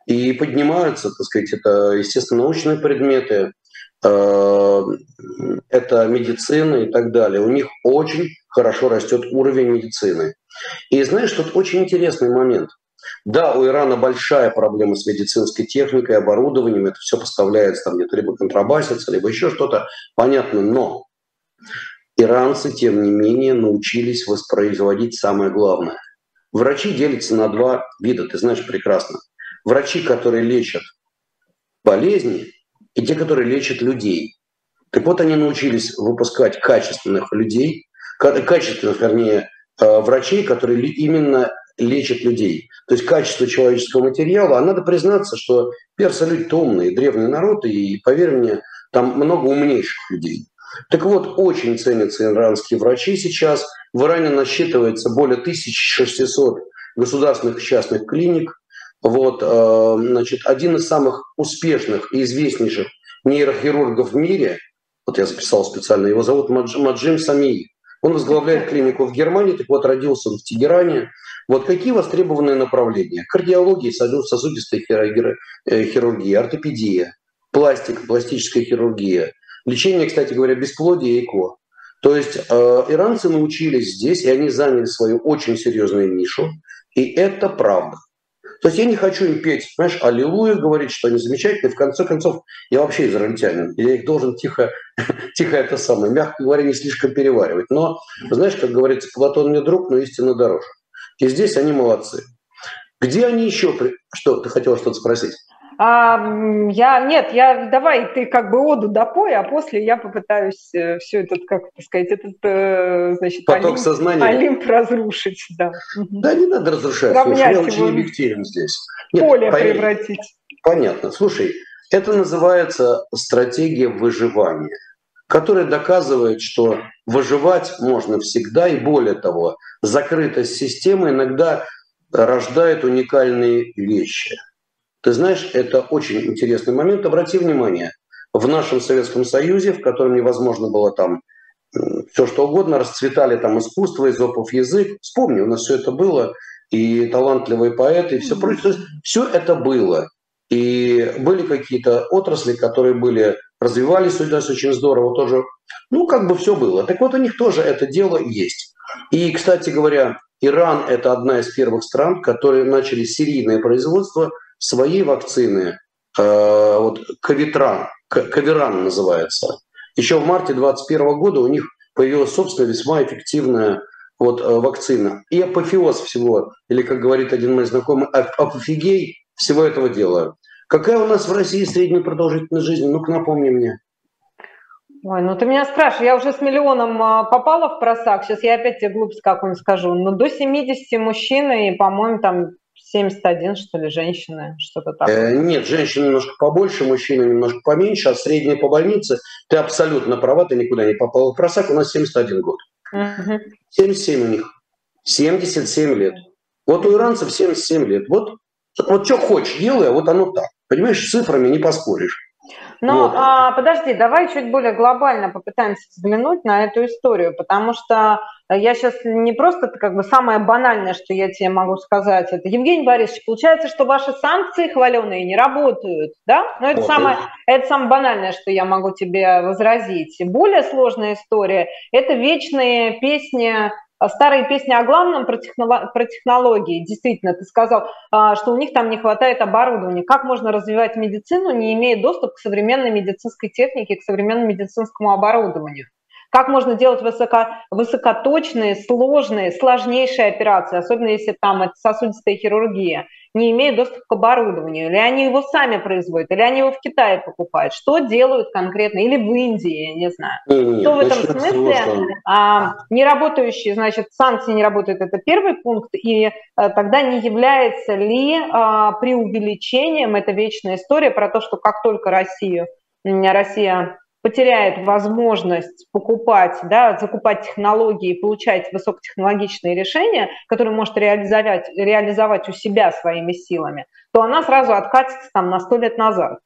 и поднимаются, так сказать, это, естественно, научные предметы, это медицина и так далее. У них очень хорошо растет уровень медицины. И знаешь, тут очень интересный момент. Да, у Ирана большая проблема с медицинской техникой, оборудованием, это все поставляется там где-то либо контрабасится, либо еще что-то, понятно, но иранцы, тем не менее, научились воспроизводить самое главное. Врачи делятся на два вида, ты знаешь прекрасно. Врачи, которые лечат болезни, и те, которые лечат людей. Так вот, они научились выпускать качественных людей, качественных, вернее, Э, врачей, которые именно лечат людей. То есть качество человеческого материала, а надо признаться, что персы люди-то умные, древний народ, и, поверь мне, там много умнейших людей. Так вот, очень ценятся иранские врачи сейчас. В Иране насчитывается более 1600 государственных и частных клиник. Вот, э, значит, один из самых успешных и известнейших нейрохирургов в мире Вот я записал специально. Его зовут Маджим Самии. Он возглавляет клинику в Германии, так вот родился он в Тегеране. Вот какие востребованные направления? Кардиология, сосудистая э, хирургия, ортопедия, пластика, пластическая хирургия, лечение, кстати говоря, бесплодия и ЭКО. То есть э, иранцы научились здесь, и они заняли свою очень серьезную нишу, и это правда. То есть я не хочу им петь, знаешь, аллилуйя, говорить, что они замечательные. В конце концов, я вообще израильтянин. Я их должен тихо, тихо это самое, мягко говоря, не слишком переваривать. Но, знаешь, как говорится, Платон мне друг, но истинно дороже. И здесь они молодцы. Где они еще... Что, ты хотела что-то спросить? А, я нет, я давай ты как бы оду допой, а после я попытаюсь э, все этот, как сказать, этот э, значит поток Олимп, сознания, Олимп разрушить, да. Да, не надо разрушать. Слушай, я очень объективен здесь. Нет, поле поверь, превратить. Понятно. Слушай, это называется стратегия выживания, которая доказывает, что выживать можно всегда, и более того, закрытость системы иногда рождает уникальные вещи – ты знаешь, это очень интересный момент. Обрати внимание, в нашем Советском Союзе, в котором невозможно было там все что угодно, расцветали там искусство, изопов язык. Вспомни, у нас все это было, и талантливые поэты, и все прочее. То есть все это было. И были какие-то отрасли, которые были, развивались у нас очень здорово тоже. Ну, как бы все было. Так вот, у них тоже это дело есть. И, кстати говоря, Иран – это одна из первых стран, которые начали серийное производство – своей вакцины, э, вот Кавитран, Каверан называется. Еще в марте 2021 года у них появилась собственная весьма эффективная вот, э, вакцина. И апофеоз всего, или, как говорит один мой знакомый, апофигей всего этого дела. Какая у нас в России средняя продолжительность жизни? Ну-ка напомни мне. Ой, ну ты меня спрашиваешь, я уже с миллионом а, попала в просак, сейчас я опять тебе глупость какую-нибудь скажу, но до 70 мужчины и, по-моему, там 71, что ли, женщины, что-то такое? Э, нет, женщины немножко побольше, мужчины немножко поменьше, а средняя по больнице, ты абсолютно права, ты никуда не попал просак, у нас 71 год. Угу. 77 у них, 77 лет. Вот у иранцев 77 лет. Вот, вот что хочешь, делай, а вот оно так. Понимаешь, с цифрами не поспоришь. Но вот. а, подожди, давай чуть более глобально попытаемся взглянуть на эту историю, потому что я сейчас не просто, как бы самое банальное, что я тебе могу сказать, это Евгений Борисович, получается, что ваши санкции хваленые не работают, да? Но это, вот самое, это самое банальное, что я могу тебе возразить. Более сложная история – это вечные песни старые песни о главном про, технолог, про технологии. Действительно, ты сказал, а, что у них там не хватает оборудования. Как можно развивать медицину, не имея доступа к современной медицинской технике, к современному медицинскому оборудованию? Как можно делать высоко, высокоточные, сложные, сложнейшие операции, особенно если там это сосудистая хирургия, не имея доступа к оборудованию? Или они его сами производят, или они его в Китае покупают? Что делают конкретно? Или в Индии, я не знаю. Нет, что в этом смысле? А, не работающие, значит, санкции не работают, это первый пункт. И а, тогда не является ли а, преувеличением эта вечная история про то, что как только Россию, Россия потеряет возможность покупать, да, закупать технологии и получать высокотехнологичные решения, которые может реализовать, реализовать у себя своими силами, то она сразу откатится там на сто лет назад.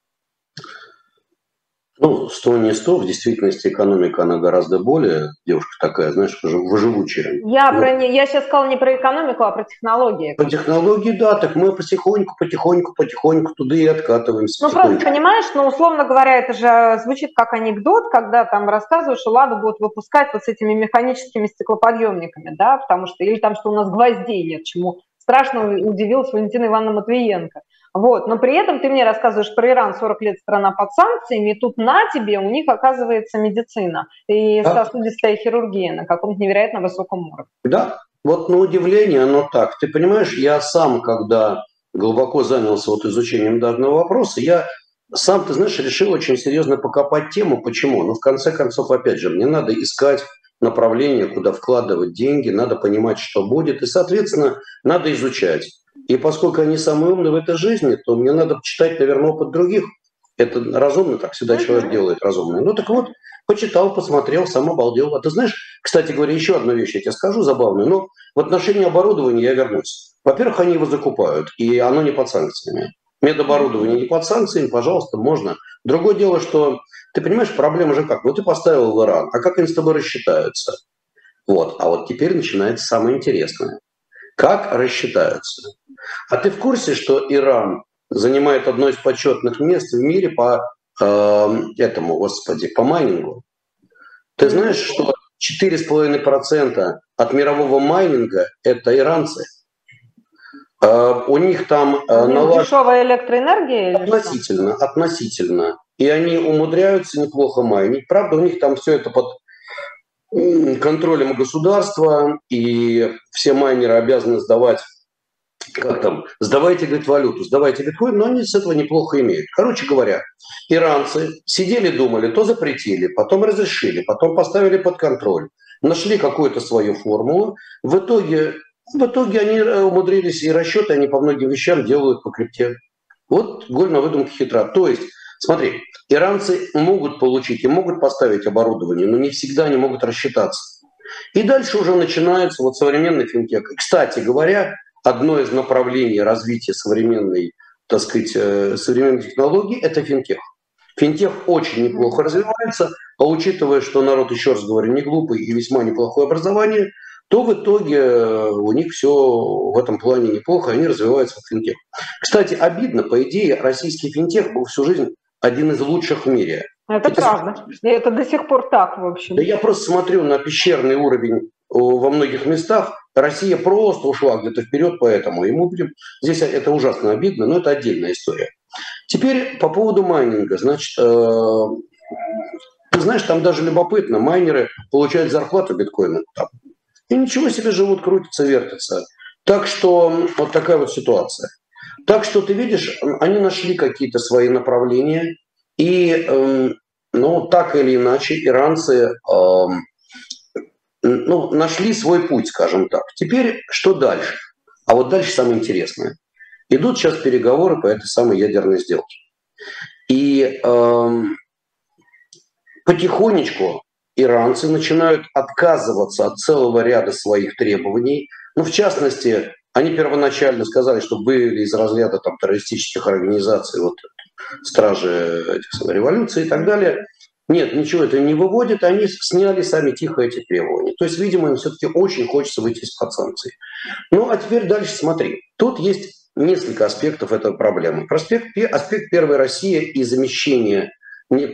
Ну, 100 не 100, в действительности экономика, она гораздо более, девушка такая, знаешь, выживучая. Я, вот. про, я сейчас сказала не про экономику, а про технологии. Про технологии, да, так мы потихоньку, потихоньку, потихоньку туда и откатываемся. Ну, просто понимаешь, ну, условно говоря, это же звучит как анекдот, когда там рассказываешь, что Лада будут выпускать вот с этими механическими стеклоподъемниками, да, потому что, или там, что у нас гвоздей нет, чему страшно удивилась Валентина Ивановна Матвиенко. Вот. Но при этом ты мне рассказываешь про Иран, 40 лет страна под санкциями, и тут на тебе у них оказывается медицина и да. сосудистая хирургия на каком-то невероятно высоком уровне. Да, вот на удивление оно так. Ты понимаешь, я сам, когда глубоко занялся вот изучением данного вопроса, я сам, ты знаешь, решил очень серьезно покопать тему. Почему? Ну, в конце концов, опять же, мне надо искать направление, куда вкладывать деньги, надо понимать, что будет, и, соответственно, надо изучать. И поскольку они самые умные в этой жизни, то мне надо почитать, наверное, опыт других. Это разумно, так всегда человек делает разумно. Ну так вот, почитал, посмотрел, сам обалдел. А ты знаешь, кстати говоря, еще одну вещь я тебе скажу забавную. Но в отношении оборудования я вернусь. Во-первых, они его закупают, и оно не под санкциями. Медоборудование не под санкциями, пожалуйста, можно. Другое дело, что ты понимаешь, проблема же как? Вот ты поставил в Иран, а как они с тобой рассчитаются? Вот. А вот теперь начинается самое интересное. Как рассчитаются? А ты в курсе, что Иран занимает одно из почетных мест в мире по э, этому, господи, по майнингу? Ты знаешь, что 4,5% от мирового майнинга – это иранцы? Э, у них там э, налаж... Дешевая электроэнергия? Относительно, относительно. И они умудряются неплохо майнить. Правда, у них там все это под контролем государства, и все майнеры обязаны сдавать как там, сдавайте, говорит, валюту, сдавайте биткоин, но они с этого неплохо имеют. Короче говоря, иранцы сидели, думали, то запретили, потом разрешили, потом поставили под контроль, нашли какую-то свою формулу. В итоге, в итоге они э, умудрились, и расчеты они по многим вещам делают по крипте. Вот голь на выдумке хитра. То есть, смотри, иранцы могут получить и могут поставить оборудование, но не всегда они могут рассчитаться. И дальше уже начинается вот современный финтех. Кстати говоря, одно из направлений развития современной, так сказать, э, современной технологий – это финтех. Финтех очень неплохо развивается, а учитывая, что народ, еще раз говорю, не глупый и весьма неплохое образование, то в итоге э, у них все в этом плане неплохо, они развиваются в финтех. Кстати, обидно, по идее, российский финтех был всю жизнь один из лучших в мире. Это, это правда. И это до сих пор так, в общем. Да я просто смотрю на пещерный уровень во многих местах. Россия просто ушла где-то вперед, поэтому ему будем... Здесь это ужасно обидно, но это отдельная история. Теперь по поводу майнинга. Значит, э, ты знаешь, там даже любопытно. Майнеры получают зарплату биткоина. Там. И ничего себе живут, крутятся, вертятся. Так что вот такая вот ситуация. Так что ты видишь, они нашли какие-то свои направления, и, эм, ну, так или иначе, иранцы эм, ну, нашли свой путь, скажем так. Теперь что дальше? А вот дальше самое интересное. Идут сейчас переговоры по этой самой ядерной сделке. И эм, потихонечку иранцы начинают отказываться от целого ряда своих требований. Ну, в частности, они первоначально сказали, что были из разряда там, террористических организаций, вот стражи этих, революции и так далее. Нет, ничего это не выводит, они сняли сами тихо эти требования. То есть, видимо, им все-таки очень хочется выйти из-под санкций. Ну, а теперь дальше смотри. Тут есть несколько аспектов этой проблемы. Аспект, аспект первый – Россия и замещение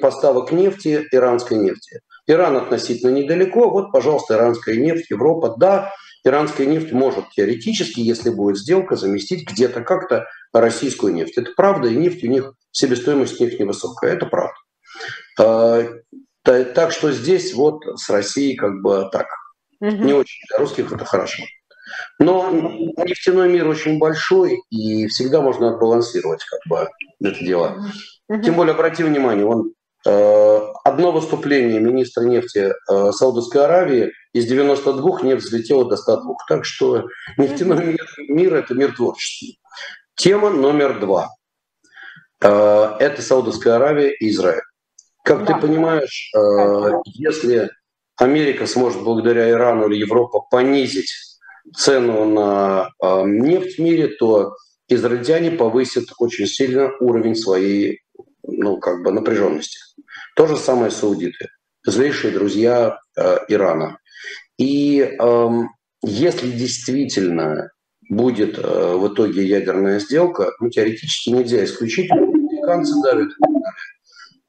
поставок нефти, иранской нефти. Иран относительно недалеко, вот, пожалуйста, иранская нефть, Европа, да, иранская нефть может теоретически, если будет сделка, заместить где-то как-то российскую нефть. Это правда, и нефть у них, себестоимость них невысокая, это правда. А, так что здесь вот с Россией как бы так. Угу. Не очень для русских это хорошо. Но нефтяной мир очень большой, и всегда можно отбалансировать как бы это дело. Угу. Тем более, обрати внимание, он э, одно выступление министра нефти э, Саудовской Аравии из 92 нефть взлетела до 102. Так что нефтяной мир, мир – это мир творчества. Тема номер два. Э, это Саудовская Аравия и Израиль. Как да. ты понимаешь, э, если Америка сможет благодаря Ирану или Европа понизить цену на э, нефть в мире, то израильтяне повысят очень сильно уровень своей ну, как бы напряженности. То же самое саудиты, злейшие друзья э, Ирана. И э, если действительно будет э, в итоге ядерная сделка, ну, теоретически нельзя исключить, американцы давят,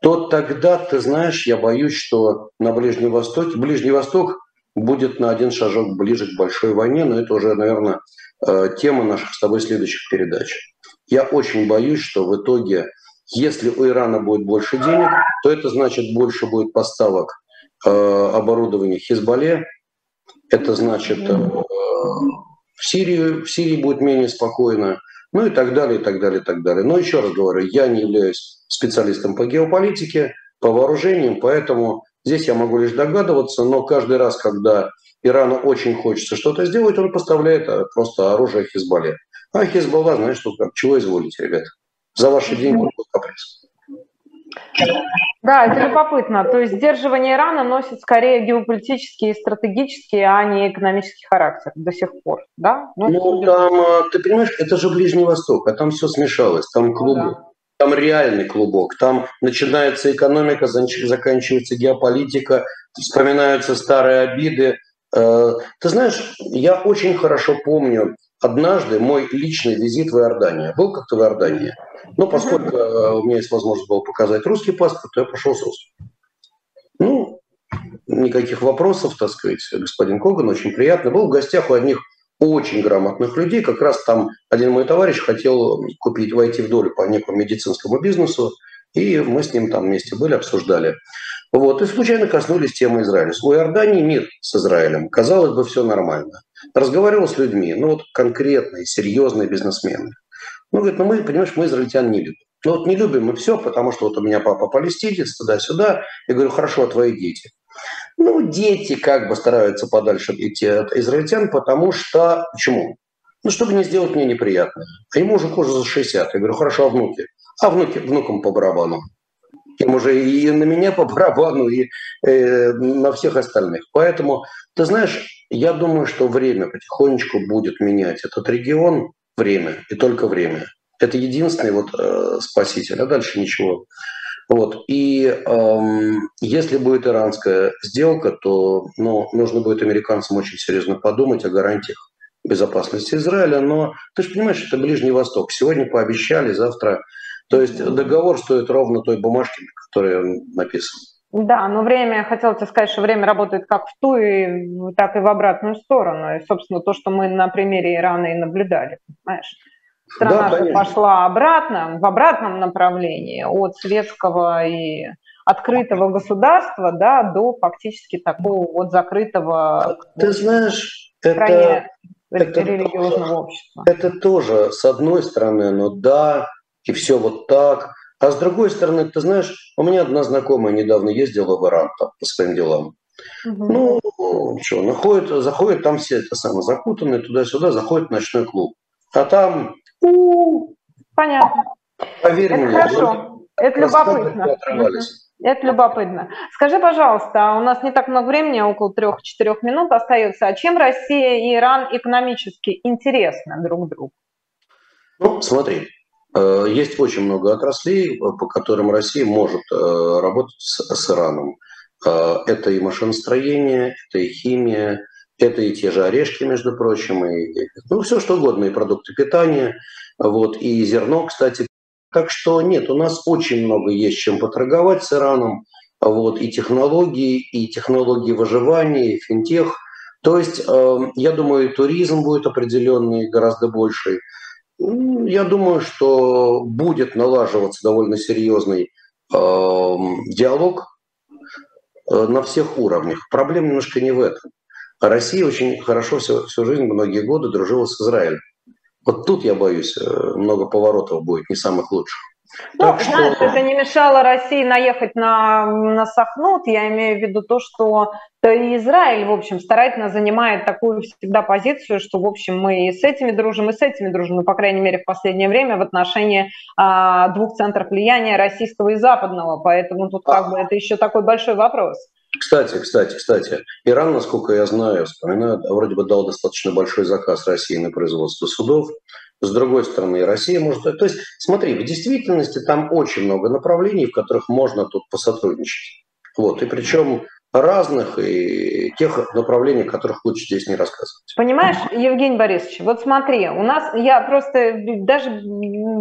то тогда, ты знаешь, я боюсь, что на Ближнем Востоке, Ближний Восток будет на один шажок ближе к большой войне, но это уже, наверное, э, тема наших с тобой следующих передач. Я очень боюсь, что в итоге, если у Ирана будет больше денег, то это значит больше будет поставок э, оборудования Хизбалле, это значит э, в Сирии, в Сирии будет менее спокойно, ну и так далее, и так далее, и так далее. Но еще раз говорю, я не являюсь специалистом по геополитике, по вооружениям, поэтому здесь я могу лишь догадываться, но каждый раз, когда Ирану очень хочется что-то сделать, он поставляет э, просто оружие Хизбалле. А Хизбалла, знаешь, что как, чего изволите, ребята? За ваши деньги каприз. Да, это любопытно. То есть сдерживание Ирана носит скорее геополитический и стратегический, а не экономический характер до сих пор, да? Ну, ну там, э, ты понимаешь, это же Ближний Восток, а там все смешалось, там клубок. Ну, да. Там реальный клубок, там начинается экономика, заканчивается геополитика, вспоминаются старые обиды. Э, ты знаешь, я очень хорошо помню однажды мой личный визит в Иорданию. Был как-то в Иордании. Но поскольку э, у меня есть возможность было показать русский паспорт, то я пошел с русским. Ну, никаких вопросов, так сказать, господин Коган, очень приятно. Был в гостях у одних очень грамотных людей. Как раз там один мой товарищ хотел купить, войти в долю по некому медицинскому бизнесу, и мы с ним там вместе были, обсуждали. Вот, и случайно коснулись темы Израиля. У Иордании мир с Израилем. Казалось бы, все нормально. Разговаривал с людьми, ну вот конкретные, серьезные бизнесмены. Ну, говорит, ну мы, понимаешь, мы израильтян не любим. Ну вот не любим мы все, потому что вот у меня папа палестинец, туда-сюда. Я говорю, хорошо, а твои дети? Ну, дети как бы стараются подальше идти от израильтян, потому что... Почему? Ну, чтобы не сделать мне неприятно. А ему уже кожа за 60. Я говорю, хорошо, а внуки? А внуки, внукам по барабану. Им уже и на меня по барабану, и э, на всех остальных. Поэтому, ты знаешь, я думаю, что время потихонечку будет менять этот регион. Время, и только время. Это единственный вот э, спаситель, а дальше ничего. Вот. И эм, если будет иранская сделка, то ну, нужно будет американцам очень серьезно подумать о гарантиях безопасности Израиля. Но ты же понимаешь, это Ближний Восток. Сегодня пообещали, завтра... То есть договор стоит ровно той бумажки, на которой он написан. Да, но время, я хотела тебе сказать, что время работает как в ту, и, так и в обратную сторону. И, собственно, то, что мы на примере Ирана и наблюдали, понимаешь? Страна да, пошла обратно, в обратном направлении от светского и открытого государства да, до фактически такого вот закрытого... Ты знаешь, это, это, религиозного общества. Это тоже, с одной стороны, ну да, и все вот так – а с другой стороны, ты знаешь, у меня одна знакомая недавно ездила в Иран там, по своим делам. Угу. Ну, что, находит, заходит, там все это самое закутанные, туда-сюда, заходит в ночной клуб. А там... Понятно. Поверь это мне. Хорошо. Это любопытно. Это любопытно. Скажи, пожалуйста, а у нас не так много времени, около трех-четырех минут остается. А чем Россия и Иран экономически интересны друг другу? Ну, смотри, Э, есть очень много отраслей, э, по которым Россия может э, работать с, Ираном. Это и машиностроение, это и химия, это и те же орешки, между прочим, и, ну, все что угодно, и продукты питания, вот, и зерно, кстати. Так что нет, у нас очень много есть чем поторговать с Ираном, вот, и технологии, и технологии выживания, и финтех. То есть, я думаю, туризм будет определенный, гораздо больший. Я думаю, что будет налаживаться довольно серьезный э, диалог э, на всех уровнях. Проблема немножко не в этом. Россия очень хорошо всю, всю жизнь, многие годы дружила с Израилем. Вот тут, я боюсь, э, много поворотов будет, не самых лучших. Ну, так знаешь, что... это не мешало России наехать на, на Сахнут. Я имею в виду то, что то и Израиль, в общем, старательно занимает такую всегда позицию, что, в общем, мы и с этими дружим, и с этими дружим, ну, по крайней мере, в последнее время в отношении а, двух центров влияния, российского и западного. Поэтому тут как бы это еще такой большой вопрос. Кстати, кстати, кстати, Иран, насколько я знаю, вспоминаю, вроде бы дал достаточно большой заказ России на производство судов. С другой стороны, Россия может... То есть, смотри, в действительности там очень много направлений, в которых можно тут посотрудничать. Вот, и причем разных и тех направлений, о которых лучше здесь не рассказывать. Понимаешь, Евгений Борисович, вот смотри, у нас, я просто даже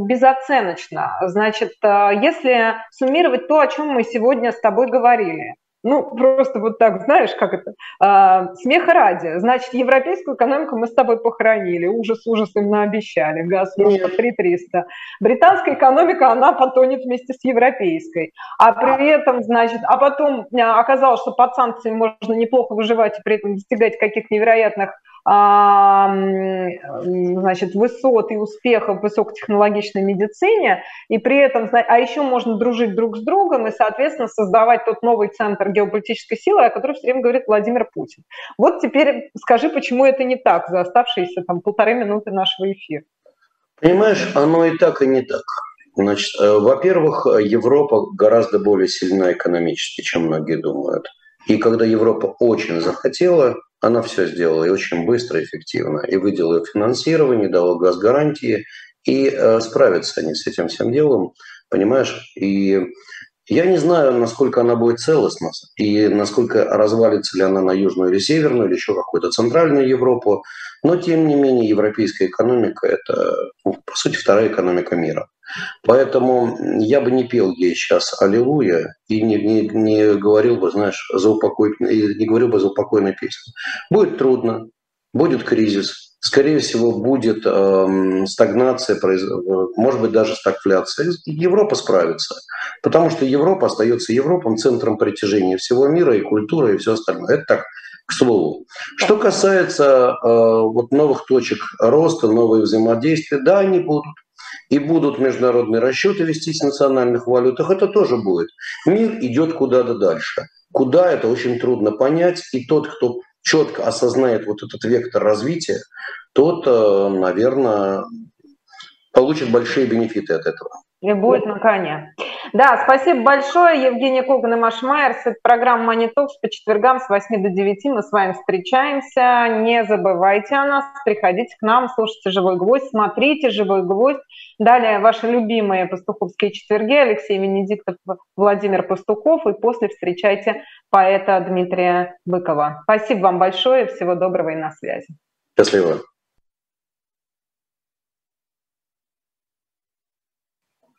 безоценочно, значит, э, если суммировать то, о чем мы сегодня с тобой говорили, ну, просто вот так, знаешь, как это, а, смеха ради. Значит, европейскую экономику мы с тобой похоронили, ужас ужас им наобещали, газ по 3300. Британская экономика, она потонет вместе с европейской. А при этом, значит, а потом а, оказалось, что под санкциями можно неплохо выживать и при этом достигать каких-то невероятных значит, высот и успехов в высокотехнологичной медицине, и при этом, а еще можно дружить друг с другом и, соответственно, создавать тот новый центр геополитической силы, о котором все время говорит Владимир Путин. Вот теперь скажи, почему это не так за оставшиеся там полторы минуты нашего эфира. Понимаешь, оно и так, и не так. Значит, э, во-первых, Европа гораздо более сильна экономически, чем многие думают. И когда Европа очень захотела, она все сделала и очень быстро, эффективно. И выделила финансирование, дала газ гарантии, и э, справятся они с этим всем делом, понимаешь? И я не знаю, насколько она будет целостна и насколько развалится ли она на Южную или Северную, или еще какую-то Центральную Европу. Но, тем не менее, европейская экономика – это, ну, по сути, вторая экономика мира. Поэтому я бы не пел ей сейчас «Аллилуйя» и не, не, не говорил бы, знаешь, за упокой, не говорил бы за упокойную песню. Будет трудно, будет кризис, скорее всего, будет э, стагнация, может быть, даже стагфляция. Европа справится, потому что Европа остается Европом, центром притяжения всего мира и культуры и все остальное. Это так, к слову. Что касается э, вот новых точек роста, новые взаимодействия, да, они будут. И будут международные расчеты вестись в национальных валютах, это тоже будет. Мир идет куда-то дальше. Куда это очень трудно понять. И тот, кто четко осознает вот этот вектор развития, тот, э, наверное, получит большие бенефиты от этого. И будет на коне. Да, спасибо большое. Евгений Коган и Маш Майерс. Это программа Манитокс по четвергам с 8 до 9. Мы с вами встречаемся. Не забывайте о нас. Приходите к нам, слушайте «Живой гвоздь», смотрите «Живой гвоздь». Далее ваши любимые пастуховские четверги. Алексей Венедиктов, Владимир Пастухов. И после встречайте поэта Дмитрия Быкова. Спасибо вам большое. Всего доброго и на связи. Счастливо.